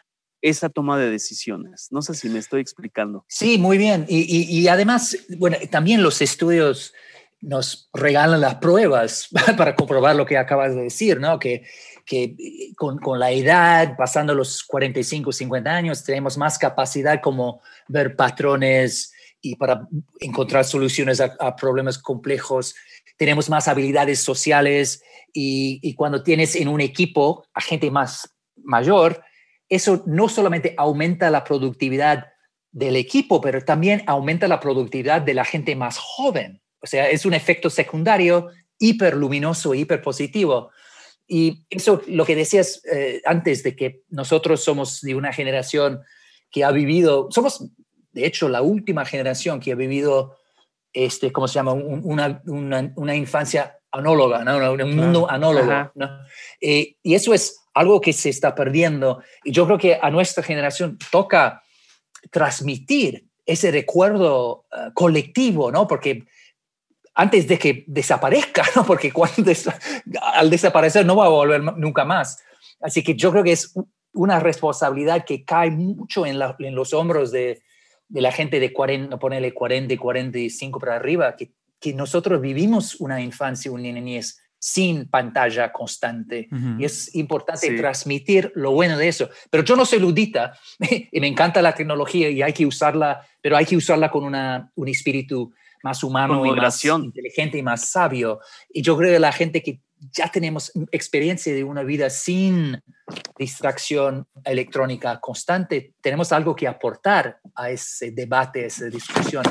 esa toma de decisiones. No sé si me estoy explicando. Sí, muy bien. Y, y además, bueno, también los estudios nos regalan las pruebas [LAUGHS] para comprobar lo que acabas de decir, ¿no? Que que eh, con, con, la edad, pasando los 45, 50 años, tenemos más capacidad como ver patrones y para encontrar soluciones a, problemas complejos. Tenemos más habilidades sociales y, y, cuando tienes en un equipo a gente más mayor, eso no solamente aumenta la productividad del equipo, pero también aumenta la productividad de la gente más joven. O sea, es un efecto secundario hiperluminoso, hiperpositivo. Y eso, lo que decías eh, antes de que nosotros somos de una generación que ha vivido, somos de hecho la última generación que ha vivido, este, ¿cómo se llama? una, una, una, infancia anóloga, ¿no? un mundo anólogo. ¿no? Eh, y eso es algo que se está perdiendo. Y yo creo que a nuestra generación toca transmitir ese recuerdo eh, colectivo, ¿no? Porque antes de que desaparezca, ¿no? porque cuando al desaparecer no va a volver nunca más. Así que yo creo que es una responsabilidad que cae mucho en, en los hombros de, de, la gente de 40, ponerle 40 y 45 para arriba, que, que nosotros vivimos una infancia, una niñez sin pantalla constante. Ujú. Y es importante Sí. transmitir lo bueno de eso. Pero yo no soy ludita [LAUGHS] y me encanta la tecnología y hay que usarla, pero hay que usarla con una, un espíritu más humano y más inteligente y más sabio. Y yo creo que la gente que ya tenemos experiencia de una vida sin distracción electrónica constante, tenemos algo que aportar a ese debate, a esa discusión.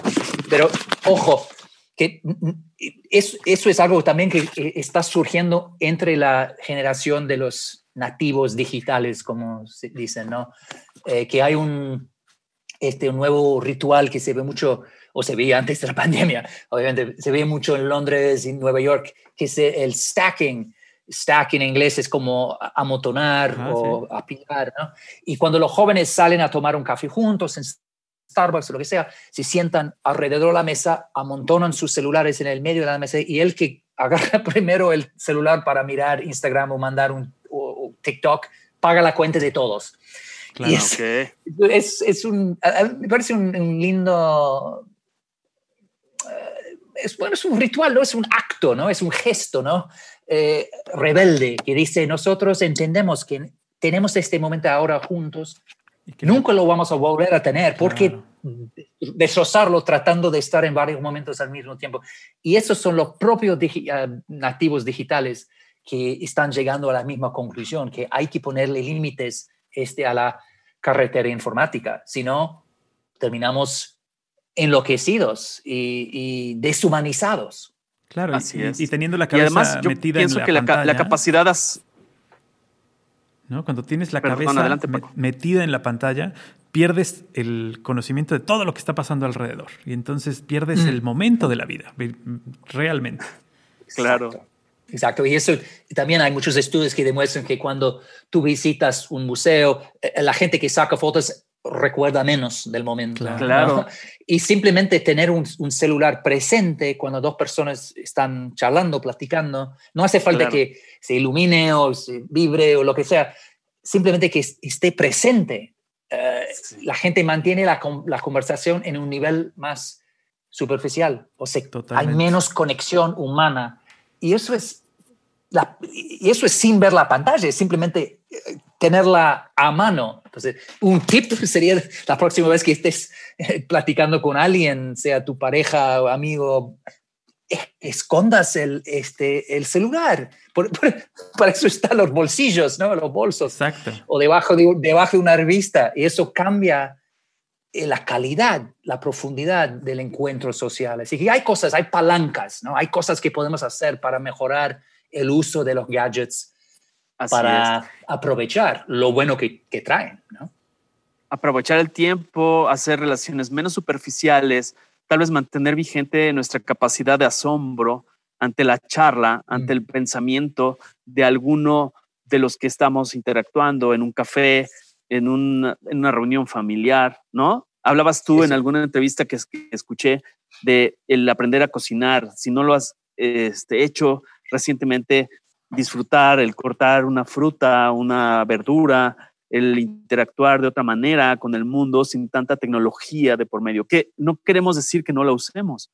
Pero ojo, que mm, mm, es- eso es algo también que eh, está surgiendo entre la generación de los nativos digitales, como se dicen, ¿no? Eh, que hay un, este, un nuevo ritual que se ve mucho, o se veía antes de la [LAUGHS] pandemia, obviamente, se ve mucho en Londres y Nueva York, que es el stacking. Stack en inglés es como a- amontonar Ah, o apilar, ¿no? Y cuando los jóvenes salen a tomar un café juntos en Starbucks o lo que sea, se sientan alrededor de la mesa, amontonan sus celulares en el medio de la mesa y el que agarra [LAUGHS] primero el celular para mirar Instagram o mandar un o- o TikTok, paga la cuenta de todos. Claro. Y es- es, es un, me parece un, un lindo, es, bueno, es un ritual, ¿no? Es un acto, ¿no? Es un gesto, ¿no? Eh, rebelde que dice, nosotros entendemos que tenemos este momento ahora juntos, Y que- nunca lo vamos a volver a tener, porque Claro. destrozarlo tratando de estar en varios momentos al mismo tiempo. Y esos son los propios digi- ah, nativos digitales que están llegando a la misma conclusión, que hay que ponerle límites este, a la carretera informática, si no, terminamos enloquecidos y, y deshumanizados. Claro, y- Así y, es. y teniendo la Y cabeza además yo metida en pienso la que la, pantalla, la capacidad as- ¿no? Cuando tienes la Perdón, cabeza adelante, metida en la pantalla, pierdes el conocimiento de todo lo que está pasando alrededor. Y entonces pierdes Mm. el momento de la vida, vi- realmente. Claro. Exacto. Exacto, y eso también hay muchos estudios que demuestran que cuando tú visitas un museo, eh, la gente que saca fotos recuerda menos del momento. Claro. [LAUGHS] Y simplemente tener un, un celular presente cuando dos personas están charlando, platicando, no hace falta Claro. que se ilumine o se vibre o lo que sea, simplemente que es- esté presente. Eh, Sí. La gente mantiene la, con- la conversación en un nivel más superficial, o sea, hay menos conexión humana. Y eso es, la- y eso es sin ver la pantalla, es simplemente eh, tenerla a mano. Entonces, un tip [LAUGHS] sería la próxima vez que estés eh, platicando con alguien, sea tu pareja o amigo, escondas el, este, el celular. Por- por- [LAUGHS] para eso están los bolsillos, ¿no? Los bolsos Exacto. o debajo de, debajo de una revista y eso cambia eh, la calidad, la profundidad del encuentro social. Así que hay cosas, hay palancas, ¿no? Hay cosas que podemos hacer para mejorar el uso de los gadgets Así es. para aprovechar lo bueno que, que traen, ¿no? aprovechar el tiempo, hacer relaciones menos superficiales, tal vez mantener vigente nuestra capacidad de asombro ante la charla, ante Mm. el pensamiento de alguno de los que estamos interactuando en un café, en una, en una reunión familiar, ¿no? Hablabas tú en alguna entrevista que escuché de el aprender a cocinar. Si no lo has este, hecho recientemente, disfrutar, el cortar una fruta, una verdura, el interactuar de otra manera con el mundo sin tanta tecnología de por medio, que no queremos decir que no la usemos,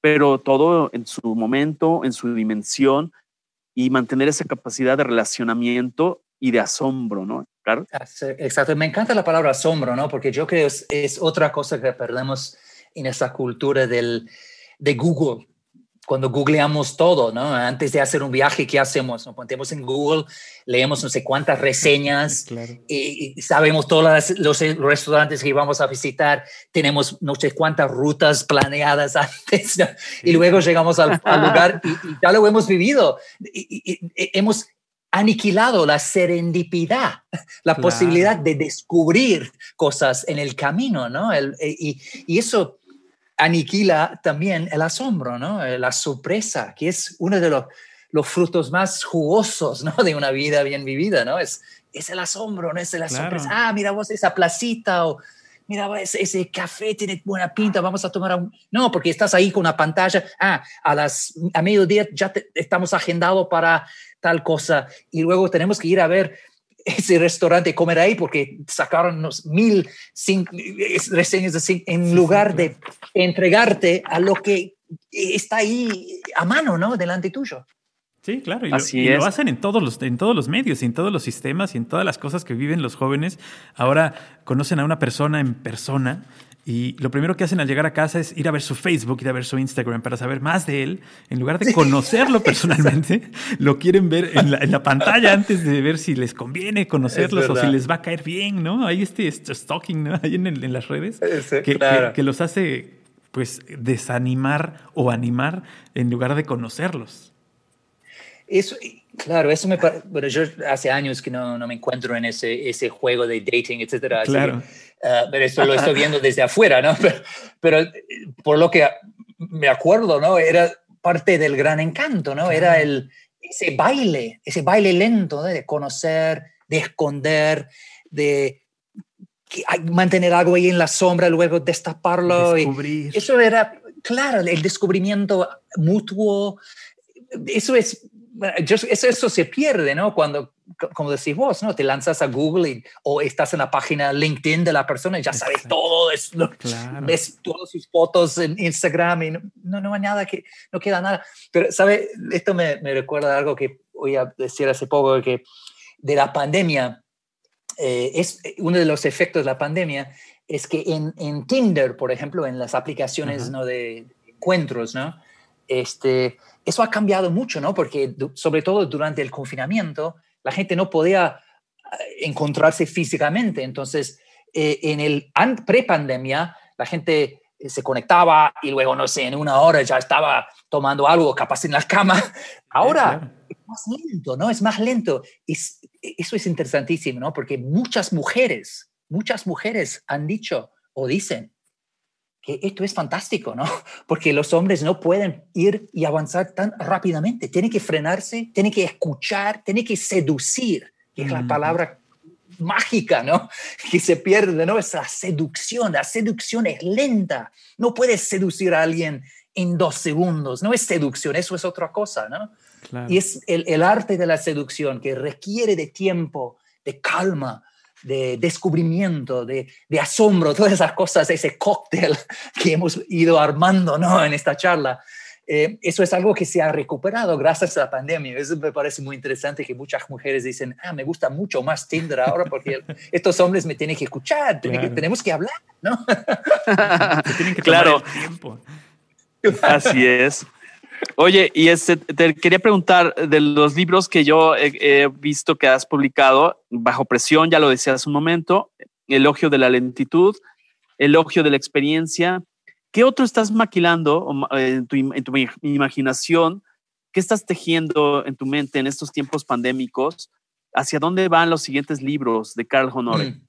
pero todo en su momento, en su dimensión y mantener esa capacidad de relacionamiento y de asombro, ¿no? Claro. Exacto, me encanta la palabra asombro, ¿no? Porque yo creo que es, es otra cosa que perdemos en esa cultura del, de Google. Cuando googleamos todo, ¿no? Antes de hacer un viaje, ¿qué hacemos? Nos ponemos en Google, leemos no sé cuántas reseñas, [LAUGHS] Claro. y, y sabemos todos los restaurantes que vamos a visitar, tenemos no sé cuántas rutas planeadas [LAUGHS] antes, ¿no? y luego llegamos al, al [LAUGHS] lugar y, y ya lo hemos vivido. Y, y- y hemos aniquilado la serendipidad, la Claro. posibilidad de descubrir cosas en el camino, ¿no? El- y, y eso aniquila también el asombro, ¿no? Eh, La sorpresa, que es uno de los, los frutos más jugosos, ¿no? De una vida bien vivida, ¿no? Es, es el asombro, ¿no? Es la Claro. sorpresa. Ah, mira vos esa placita o mira vos, ese, ese café tiene buena pinta, vamos a tomar un... No, porque estás ahí con una pantalla. Ah, a las a mediodía ya te- estamos agendados para tal cosa y luego tenemos que ir a ver ese restaurante comer ahí porque sacaron unos mil reseñas de cin- en Sí, sí, lugar claro. de entregarte a lo que está ahí a mano, ¿no? Delante tuyo. Sí, claro, y, lo, y lo, hacen en todos, los, en todos los medios, en todos los sistemas y en todas las cosas que viven los jóvenes. Ahora conocen a una persona en persona y lo primero que hacen al llegar a casa es ir a ver su Facebook, ir a ver su Instagram para saber más de él. En lugar de conocerlo personalmente, [LAUGHS] lo quieren ver en la, pantalla antes de ver si les conviene conocerlos o si les va a caer bien, ¿no? Hay este, este stalking, ¿no? [LAUGHS] Ahí en, en las redes que, que, los hace pues desanimar o animar en lugar de conocerlos. Eso, claro, eso me Bueno, yo hace años que no, no, me encuentro en ese, ese juego de dating, etcétera. Claro. Uh, pero esto lo estoy viendo desde afuera, ¿no? [LAUGHS] Pero, pero, por lo que me acuerdo, ¿no? Era parte del gran encanto, ¿no? Era el, ese baile, ese baile lento ¿no? de conocer, de esconder, de mantener algo ahí en la sombra, luego destaparlo. Descubrir. Y eso era, claro, el descubrimiento mutuo. Eso es eso, eso, se pierde, ¿no? Cuando, como decís vos, ¿no? Te lanzas a Google o estás en la página LinkedIn de la persona y ya sabes todo, es, ves todas sus fotos en Instagram y no, no, hay nada que, no queda nada. Pero, ¿sabe? Esto me, me recuerda algo que voy a decir hace poco, que de la pandemia, eh, es uno de los efectos de la pandemia es que en, en Tinder, por ejemplo, en las aplicaciones ¿no? de encuentros, ¿no? Este, eso ha cambiado mucho, ¿no? Porque sobre todo durante el confinamiento, la gente no podía eh, encontrarse físicamente. Entonces, eh, en el pre-pandemia, la gente eh, se conectaba y luego, no sé, en una hora ya estaba tomando algo, capaz en la cama. [LAUGHS] Ahora es más lento, ¿no? Es más lento. Y eso es interesantísimo, ¿no? Porque muchas mujeres, muchas mujeres han dicho o dicen, que esto es fantástico, ¿no? [LAUGHS] Porque los hombres no pueden ir y avanzar tan rápidamente. Tienen que frenarse, tienen que escuchar, tienen que seducir, que es la palabra mágica, ¿no? [LAUGHS] Que se pierde, ¿no? Esa seducción. La seducción es lenta. No puedes seducir a alguien en dos segundos. No es seducción, eso es otra cosa, ¿no? Y es el, el arte de la seducción que requiere de tiempo, de calma, de descubrimiento, de, de, asombro, todas esas cosas, ese cóctel [LAUGHS] que hemos ido armando ¿no? en esta charla. Eh, eso es algo que se ha recuperado gracias a la pandemia. Eso me parece muy interesante que muchas mujeres dicen, ah, me gusta mucho más Tinder ahora porque [LAUGHS] estos hombres me tienen que escuchar, tenemos que hablar, ¿no? [LAUGHS] tienen que claro. tiempo. Así es. Oye, y este, te quería preguntar de los libros que yo he, visto que has publicado, Bajo Presión, ya lo decía hace un momento, Elogio de la Lentitud, Elogio de la Experiencia. ¿Qué otro estás maquilando en tu, imaginación? ¿Qué estás tejiendo en tu mente en estos tiempos pandémicos? ¿Hacia dónde van los siguientes libros de Carl Honore? Mm.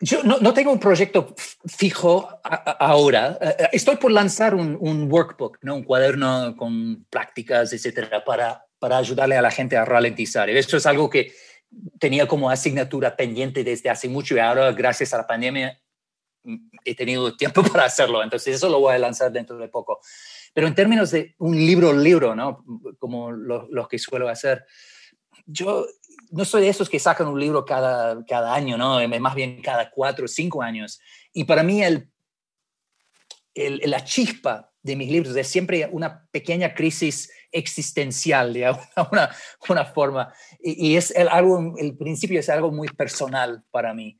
Yo no, tengo un proyecto fijo ahora. Eh, eh, estoy por lanzar un, workbook, ¿no? un cuaderno con prácticas, etcétera, para, para ayudarle a la gente a ralentizar. Esto es algo que tenía como asignatura pendiente desde hace mucho y ahora, gracias a la pandemia, he tenido tiempo [LAUGHS] para hacerlo. Entonces, eso lo voy a lanzar dentro de poco. Pero en términos de un libro, libro, ¿no? Como los lo que suelo hacer, yo no soy de esos que sacan un libro cada, cada año, ¿no? Eh, más bien cada cuatro o cinco años. Y para mí el, el, la chispa de mis libros es siempre una pequeña crisis existencial, de alguna [LAUGHS] una forma. Y, es el, algo, el principio es algo muy personal para mí.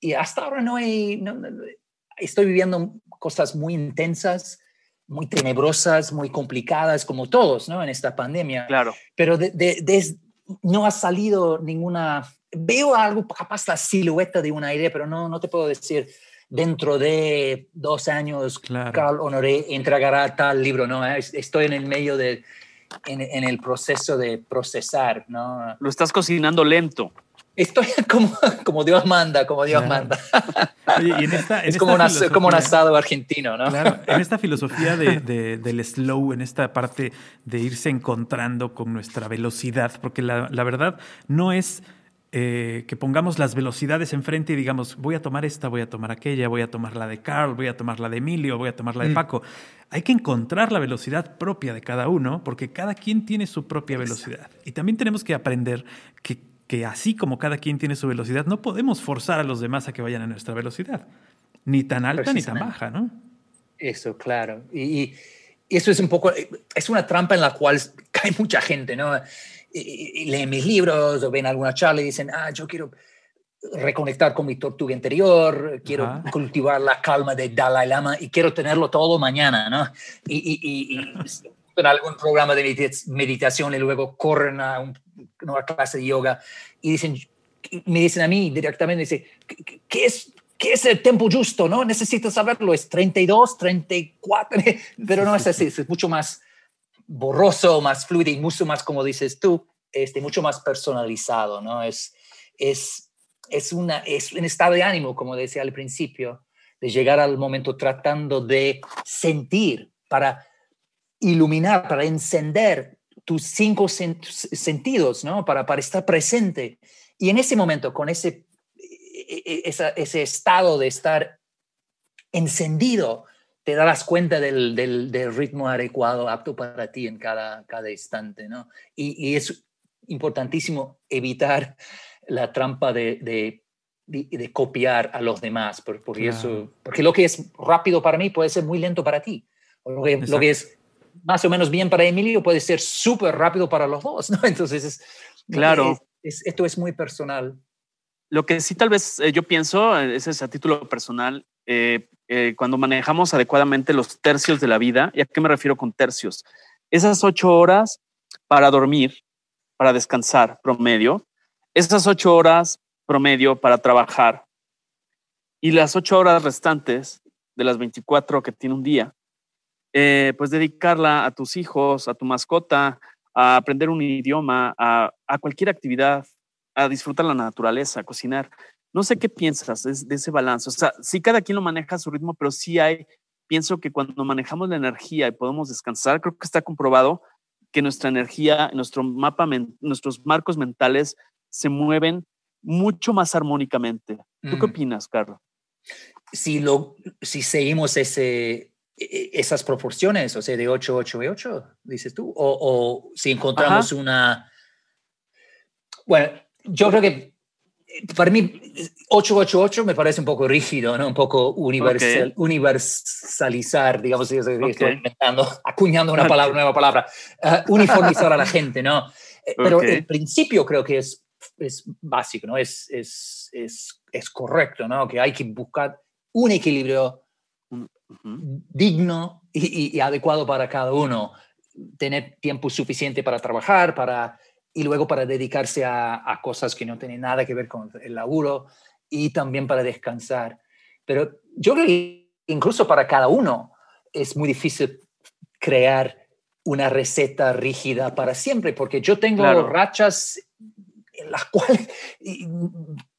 Y hasta ahora no, hay, estoy viviendo cosas muy intensas, muy tenebrosas, muy complicadas, como todos, ¿no? En esta pandemia. Claro. Pero de, de, no ha salido ninguna, veo algo, capaz la silueta de una idea, pero no, no te puedo decir dentro de dos años Carl Honoré entregará tal libro, no, estoy en el medio de, en, el proceso de procesar, ¿no? Lo estás cocinando lento. Estoy [LAUGHS] como, como Dios manda, como Dios manda. es como, como, un asado argentino, ¿no? Claro, en esta filosofía [LAUGHS] de, del slow, en esta parte de irse encontrando con nuestra velocidad, porque la, la verdad no es eh, que pongamos las velocidades enfrente y digamos, voy a tomar esta, voy a tomar aquella, voy a tomar la de Carl, voy a tomar la de Emilio, voy a tomar la de mm. Paco. Hay que encontrar la velocidad propia de cada uno, porque cada quien tiene su propia velocidad. Y también tenemos que aprender que que así como cada quien tiene su velocidad, no podemos forzar a los demás a que vayan a nuestra velocidad, ni tan alta ni tan baja, ¿no? Eso, claro. Y, eso es un poco, es una trampa en la cual hay mucha gente, ¿no? Y, leen mis libros o ven alguna charla y dicen, ah, yo quiero reconectar con mi tortuga interior, quiero cultivar la calma de Dalai Lama y quiero tenerlo todo mañana, ¿no? Y, y, [LAUGHS] en algún programa de meditación y luego corren a una clase de yoga y dicen, me dicen a mí directamente, dice, ¿qué es, ¿qué es el tiempo justo? ¿no? Necesito saberlo, es 32, 34, [LAUGHS] pero no es así, es mucho más borroso, más fluido y mucho más, como dices tú, este, mucho más personalizado, ¿no? Es, es, es, una, es un estado de ánimo, como decía al principio, de llegar al momento tratando de sentir para iluminar, para encender tus cinco sentidos, ¿no? Para, para estar presente. Y en ese momento, con ese, e, e, ese estado de estar encendido, te darás cuenta del, del, ritmo adecuado, apto para ti en cada, cada instante, ¿no? Y, es importantísimo evitar la trampa de, de, de, copiar a los demás, porque, eso, porque lo que es rápido para mí puede ser muy lento para ti. Lo, que, lo que es más o menos bien para Emilio puede ser súper rápido para los dos, ¿no? [LAUGHS] Entonces, es, claro. esto es muy personal. Lo que sí tal vez eh, yo pienso, eh, ese es a título personal, eh, cuando manejamos adecuadamente los tercios de la vida, ¿y a qué me refiero con tercios? Esas ocho horas para dormir, para descansar promedio, esas ocho horas promedio para trabajar y las ocho horas restantes de las 24 que tiene un día, pues dedicarla a tus hijos, a tu mascota, a aprender un idioma, a, a cualquier actividad a disfrutar la naturaleza, a cocinar. No sé qué piensas de, ese balance. O sea, sí cada quien lo maneja a su ritmo, pero sí hay, pienso que cuando manejamos la energía y podemos descansar, creo que está comprobado que nuestra energía, nuestro mapa, nuestros marcos mentales se mueven mucho más armónicamente. ¿Tú qué opinas, Carlos? Si, lo, si seguimos ese, esas proporciones, o sea, de 8, 8 y 8, dices tú, o, o si encontramos una... Bueno, yo creo que para mí 888 me parece un poco rígido, ¿no? Un poco universal, universalizar, digamos, estoy inventando, acuñando una palabra, nueva palabra, uh, uniformizar a la [LAUGHS] gente, ¿no? Eh, pero el principio creo que es, es básico, ¿no? Es, es, es, es, correcto, ¿no? Que hay que buscar un equilibrio digno y, y adecuado para cada uno. Tener tiempo suficiente para trabajar, para y luego para dedicarse a, cosas que no tienen nada que ver con el laburo y también para descansar. Pero yo creo que incluso para cada uno es muy difícil crear una receta rígida para siempre, porque yo tengo rachas en las [LAUGHS] cuales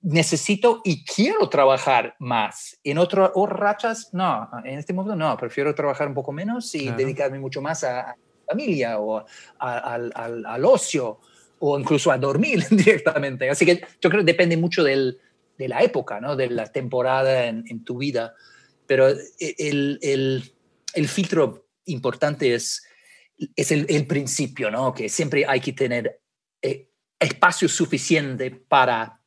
necesito y quiero trabajar más. En otras rachas, no, en este momento no, prefiero trabajar un poco menos y dedicarme mucho más a, familia o al, al, ocio o incluso a dormir [LAUGHS] directamente. Así que yo creo que depende mucho del, de la época, ¿no? de la temporada en, tu vida. Pero el, el, el, filtro importante es, es el, el, principio, ¿no? que siempre hay que tener eh, espacio suficiente para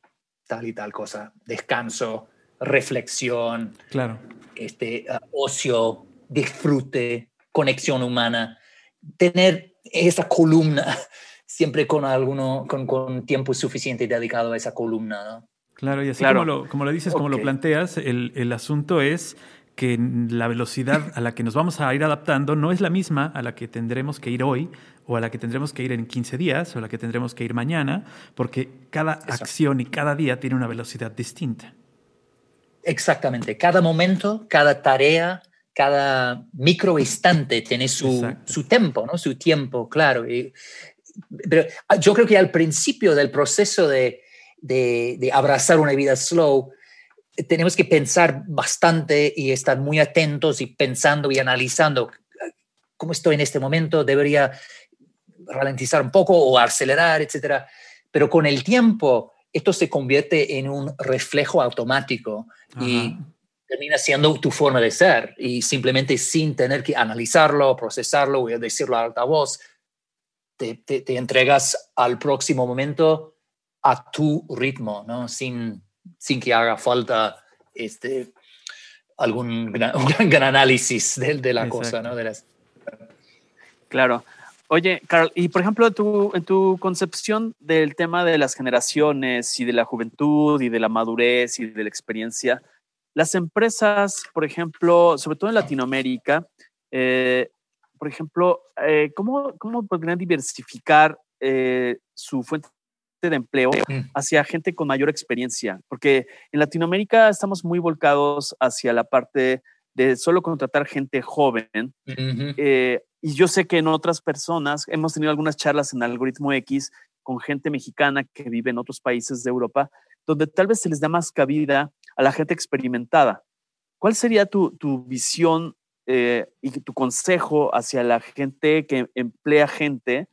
tal y tal cosa, descanso, reflexión, claro. este, uh, ocio, disfrute, conexión humana, tener esa columna [LAUGHS] siempre con alguno, con, con, tiempo suficiente dedicado a esa columna, ¿no? Claro, y así Como, lo, como lo dices, como lo planteas, el, el asunto es que la velocidad a la que nos vamos a ir adaptando no es la misma a la que tendremos que ir hoy o a la que tendremos que ir en 15 días o a la que tendremos que ir mañana, porque cada acción y cada día tiene una velocidad distinta. Exactamente, cada momento, cada tarea, cada micro instante tiene su, su tiempo, ¿no? Su tiempo, claro. Y pero ah, yo creo que al principio del proceso de, de, abrazar una vida slow, tenemos que pensar bastante y estar muy atentos y pensando y analizando cómo estoy en este momento, debería ralentizar un poco o acelerar, etcétera. Pero con el tiempo, esto se convierte en un reflejo automático y termina siendo tu forma de ser y simplemente sin tener que analizarlo, procesarlo, voy a decirlo a alta voz, te, entregas al próximo momento a tu ritmo, ¿no? Sin, sin que haga falta este, algún gran, [LAUGHS] gran, análisis de, de la cosa, ¿no? Claro. Oye, Carl, y por ejemplo, tu, en tu concepción del tema de las generaciones y de la juventud y de la madurez y de la experiencia, las empresas, por ejemplo, sobre todo en Latinoamérica, eh, por ejemplo, eh, ¿cómo, ¿cómo, podrían diversificar eh, su fuente de empleo mm. hacia gente con mayor experiencia? Porque en Latinoamérica estamos muy volcados hacia la parte de solo contratar gente joven. Eh, y yo sé que en otras personas, hemos tenido algunas charlas en Algoritmo X con gente mexicana que vive en otros países de Europa, donde tal vez se les da más cabida a la gente experimentada. ¿Cuál sería tu, tu visión eh, y tu consejo hacia la gente que emplea gente,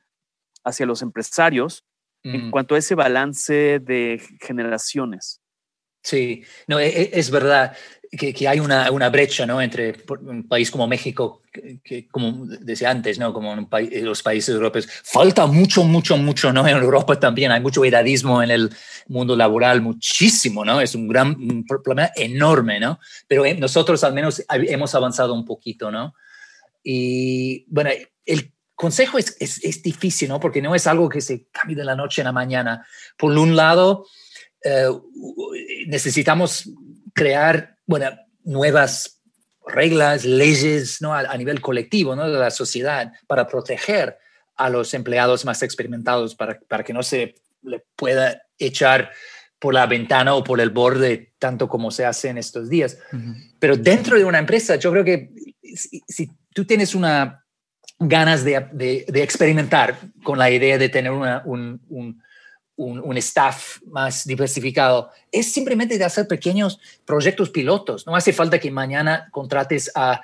hacia los empresarios, en cuanto a ese balance de generaciones? Sí, no, e, e, es, verdad que, que hay una, una, brecha ¿no? entre un país como México, que, como decía antes, ¿no? como en los países europeos, falta mucho, mucho, mucho ¿no? en Europa también, hay mucho edadismo en el mundo laboral, muchísimo, ¿no? es un gran problema enorme, ¿no? pero eh, nosotros al menos hemos avanzado un poquito. ¿no? Y bueno, el consejo es, es, es difícil, ¿no? porque no es algo que se cambie de la noche a la mañana. Por un lado, eh, necesitamos crear bueno, nuevas reglas, leyes ¿no? a, nivel colectivo ¿no? de la sociedad para proteger a los empleados más experimentados, para, para que no se le pueda echar por la ventana o por el borde tanto como se hace en estos días. Pero dentro de una empresa, yo creo que si, tú tienes una ganas de, de, experimentar con la idea de tener una, un, un un, staff más diversificado, es simplemente de hacer pequeños proyectos pilotos. No hace falta que mañana contrates a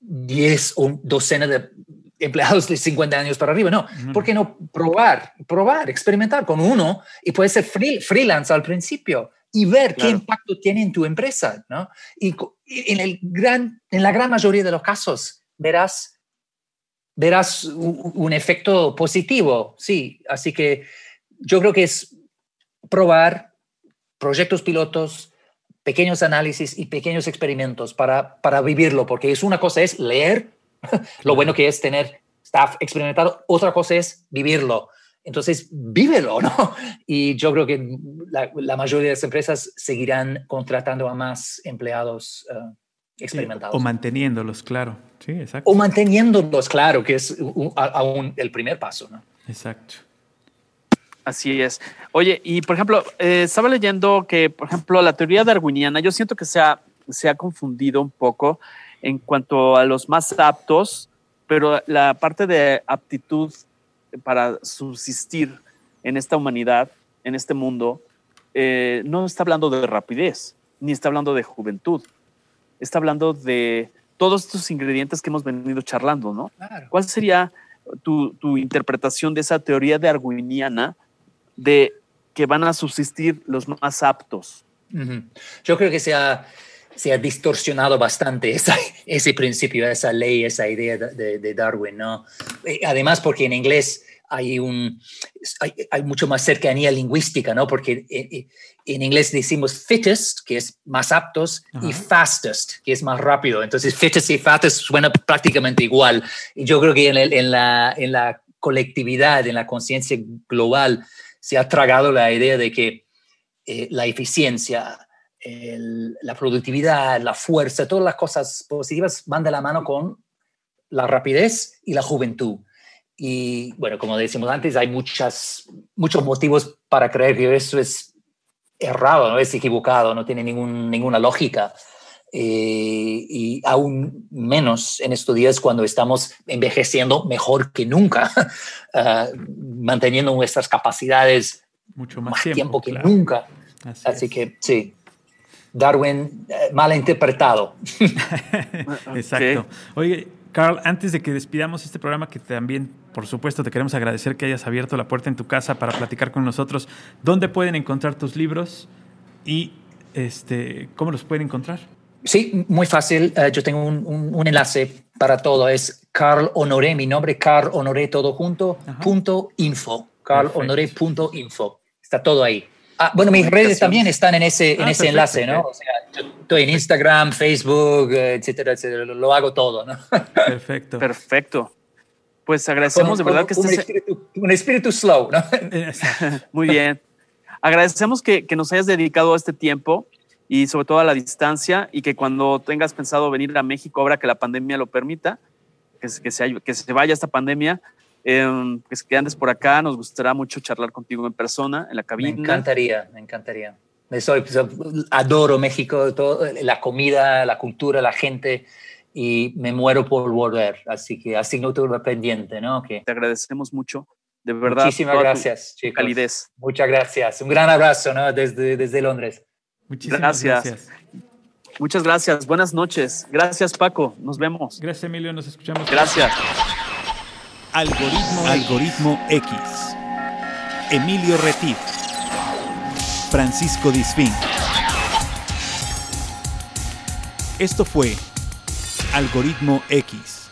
10 o docenas de empleados de 50 años para arriba. No, ¿por qué no probar, probar, experimentar con uno y puede ser freelance al principio y ver qué impacto tiene en tu empresa, ¿no? Y, en, el gran, en la gran mayoría de los casos verás, verás un efecto positivo, sí. Así que yo creo que es probar proyectos pilotos, pequeños análisis y pequeños experimentos para, para vivirlo, porque es una cosa es leer, [LAUGHS] lo bueno que es tener staff experimentado, otra cosa es vivirlo. Entonces, vívelo, ¿no? [LAUGHS] Y yo creo que la, mayoría de las empresas seguirán contratando a más empleados eh, experimentados. o manteniéndolos, claro. Sí, exacto. O manteniéndolos, claro, que es aún el primer paso, ¿no? Exacto. Así es. Oye, y por ejemplo, eh, estaba leyendo que, por ejemplo, la teoría darwiniana, yo siento que se ha, se ha confundido un poco en cuanto a los más aptos, pero la parte de aptitud para subsistir en esta humanidad, en este mundo, eh, no está hablando de rapidez, ni está hablando de juventud, está hablando de todos estos ingredientes que hemos venido charlando, ¿no? ¿Cuál sería tu, tu, interpretación de esa teoría darwiniana de que van a subsistir los más aptos. Yo creo que se ha, se ha distorsionado bastante esa, ese principio, esa ley, esa idea de, Darwin, ¿no? Eh, además, porque en inglés hay, un, hay, mucho más cercanía lingüística, ¿no? Porque en, en, inglés decimos fittest, que es más aptos, y fastest, que es más rápido. Entonces, fittest y fastest suena prácticamente igual. Y yo creo que en, en, la, en la colectividad, en la conciencia global, se ha tragado la idea de que eh, la eficiencia, la productividad, la fuerza, todas las cosas positivas van de la mano con la rapidez y la juventud. Y bueno, como decimos antes, hay muchas, muchos motivos para creer que eso es errado, no es equivocado, no tiene ningún, ninguna lógica. Eh, y aún menos en estos días cuando estamos envejeciendo mejor que nunca, uh, [LAUGHS] manteniendo nuestras capacidades mucho más, tiempo, que nunca. Así, que sí, Darwin eh, mal interpretado. [LAUGHS] Exacto. Oye, Carl, antes de que despidamos este programa, que también, por supuesto, te queremos agradecer que hayas abierto la puerta en tu casa para platicar con nosotros, ¿dónde pueden encontrar tus libros y este, cómo los pueden encontrar? Sí, muy fácil. Eh, yo tengo un, enlace para todo. Es Carl Honoré, mi nombre, Carl Honoré, todo junto, punto info. carlhonoré.info. Está todo ahí. Ah, bueno, mis redes también están en ese, en ah, ese enlace, ¿no? O sea, yo estoy en Instagram, Facebook, etcétera, etcétera. Lo hago todo, ¿no? Perfecto. Perfecto. Pues agradecemos de verdad que un, estés... espíritu, un espíritu slow, ¿no? [LAUGHS] Muy bien. Agradecemos que, que, nos hayas dedicado este tiempo y sobre todo a la distancia y que cuando tengas pensado venir a México, ahora que la pandemia lo permita, que, que, se, que se vaya esta pandemia, eh, pues que andes por acá, nos gustará mucho charlar contigo en persona, en la cabina. Me encantaría, me encantaría. Soy, adoro México, todo, la comida, la cultura, la gente y me muero por volver. Así que así no tuve pendiente, ¿no? Que Te agradecemos mucho, de verdad. Muchísimas gracias, chicos. Calidez. Muchas gracias. Un gran abrazo, ¿no? Desde, desde Londres. Muchísimas gracias. gracias. Muchas gracias. Buenas noches. Gracias, Paco. Nos vemos. Gracias, Emilio. Nos escuchamos. Gracias. Algoritmo, Algoritmo X. Emilio Retif. Francisco Disfín. Esto fue Algoritmo X.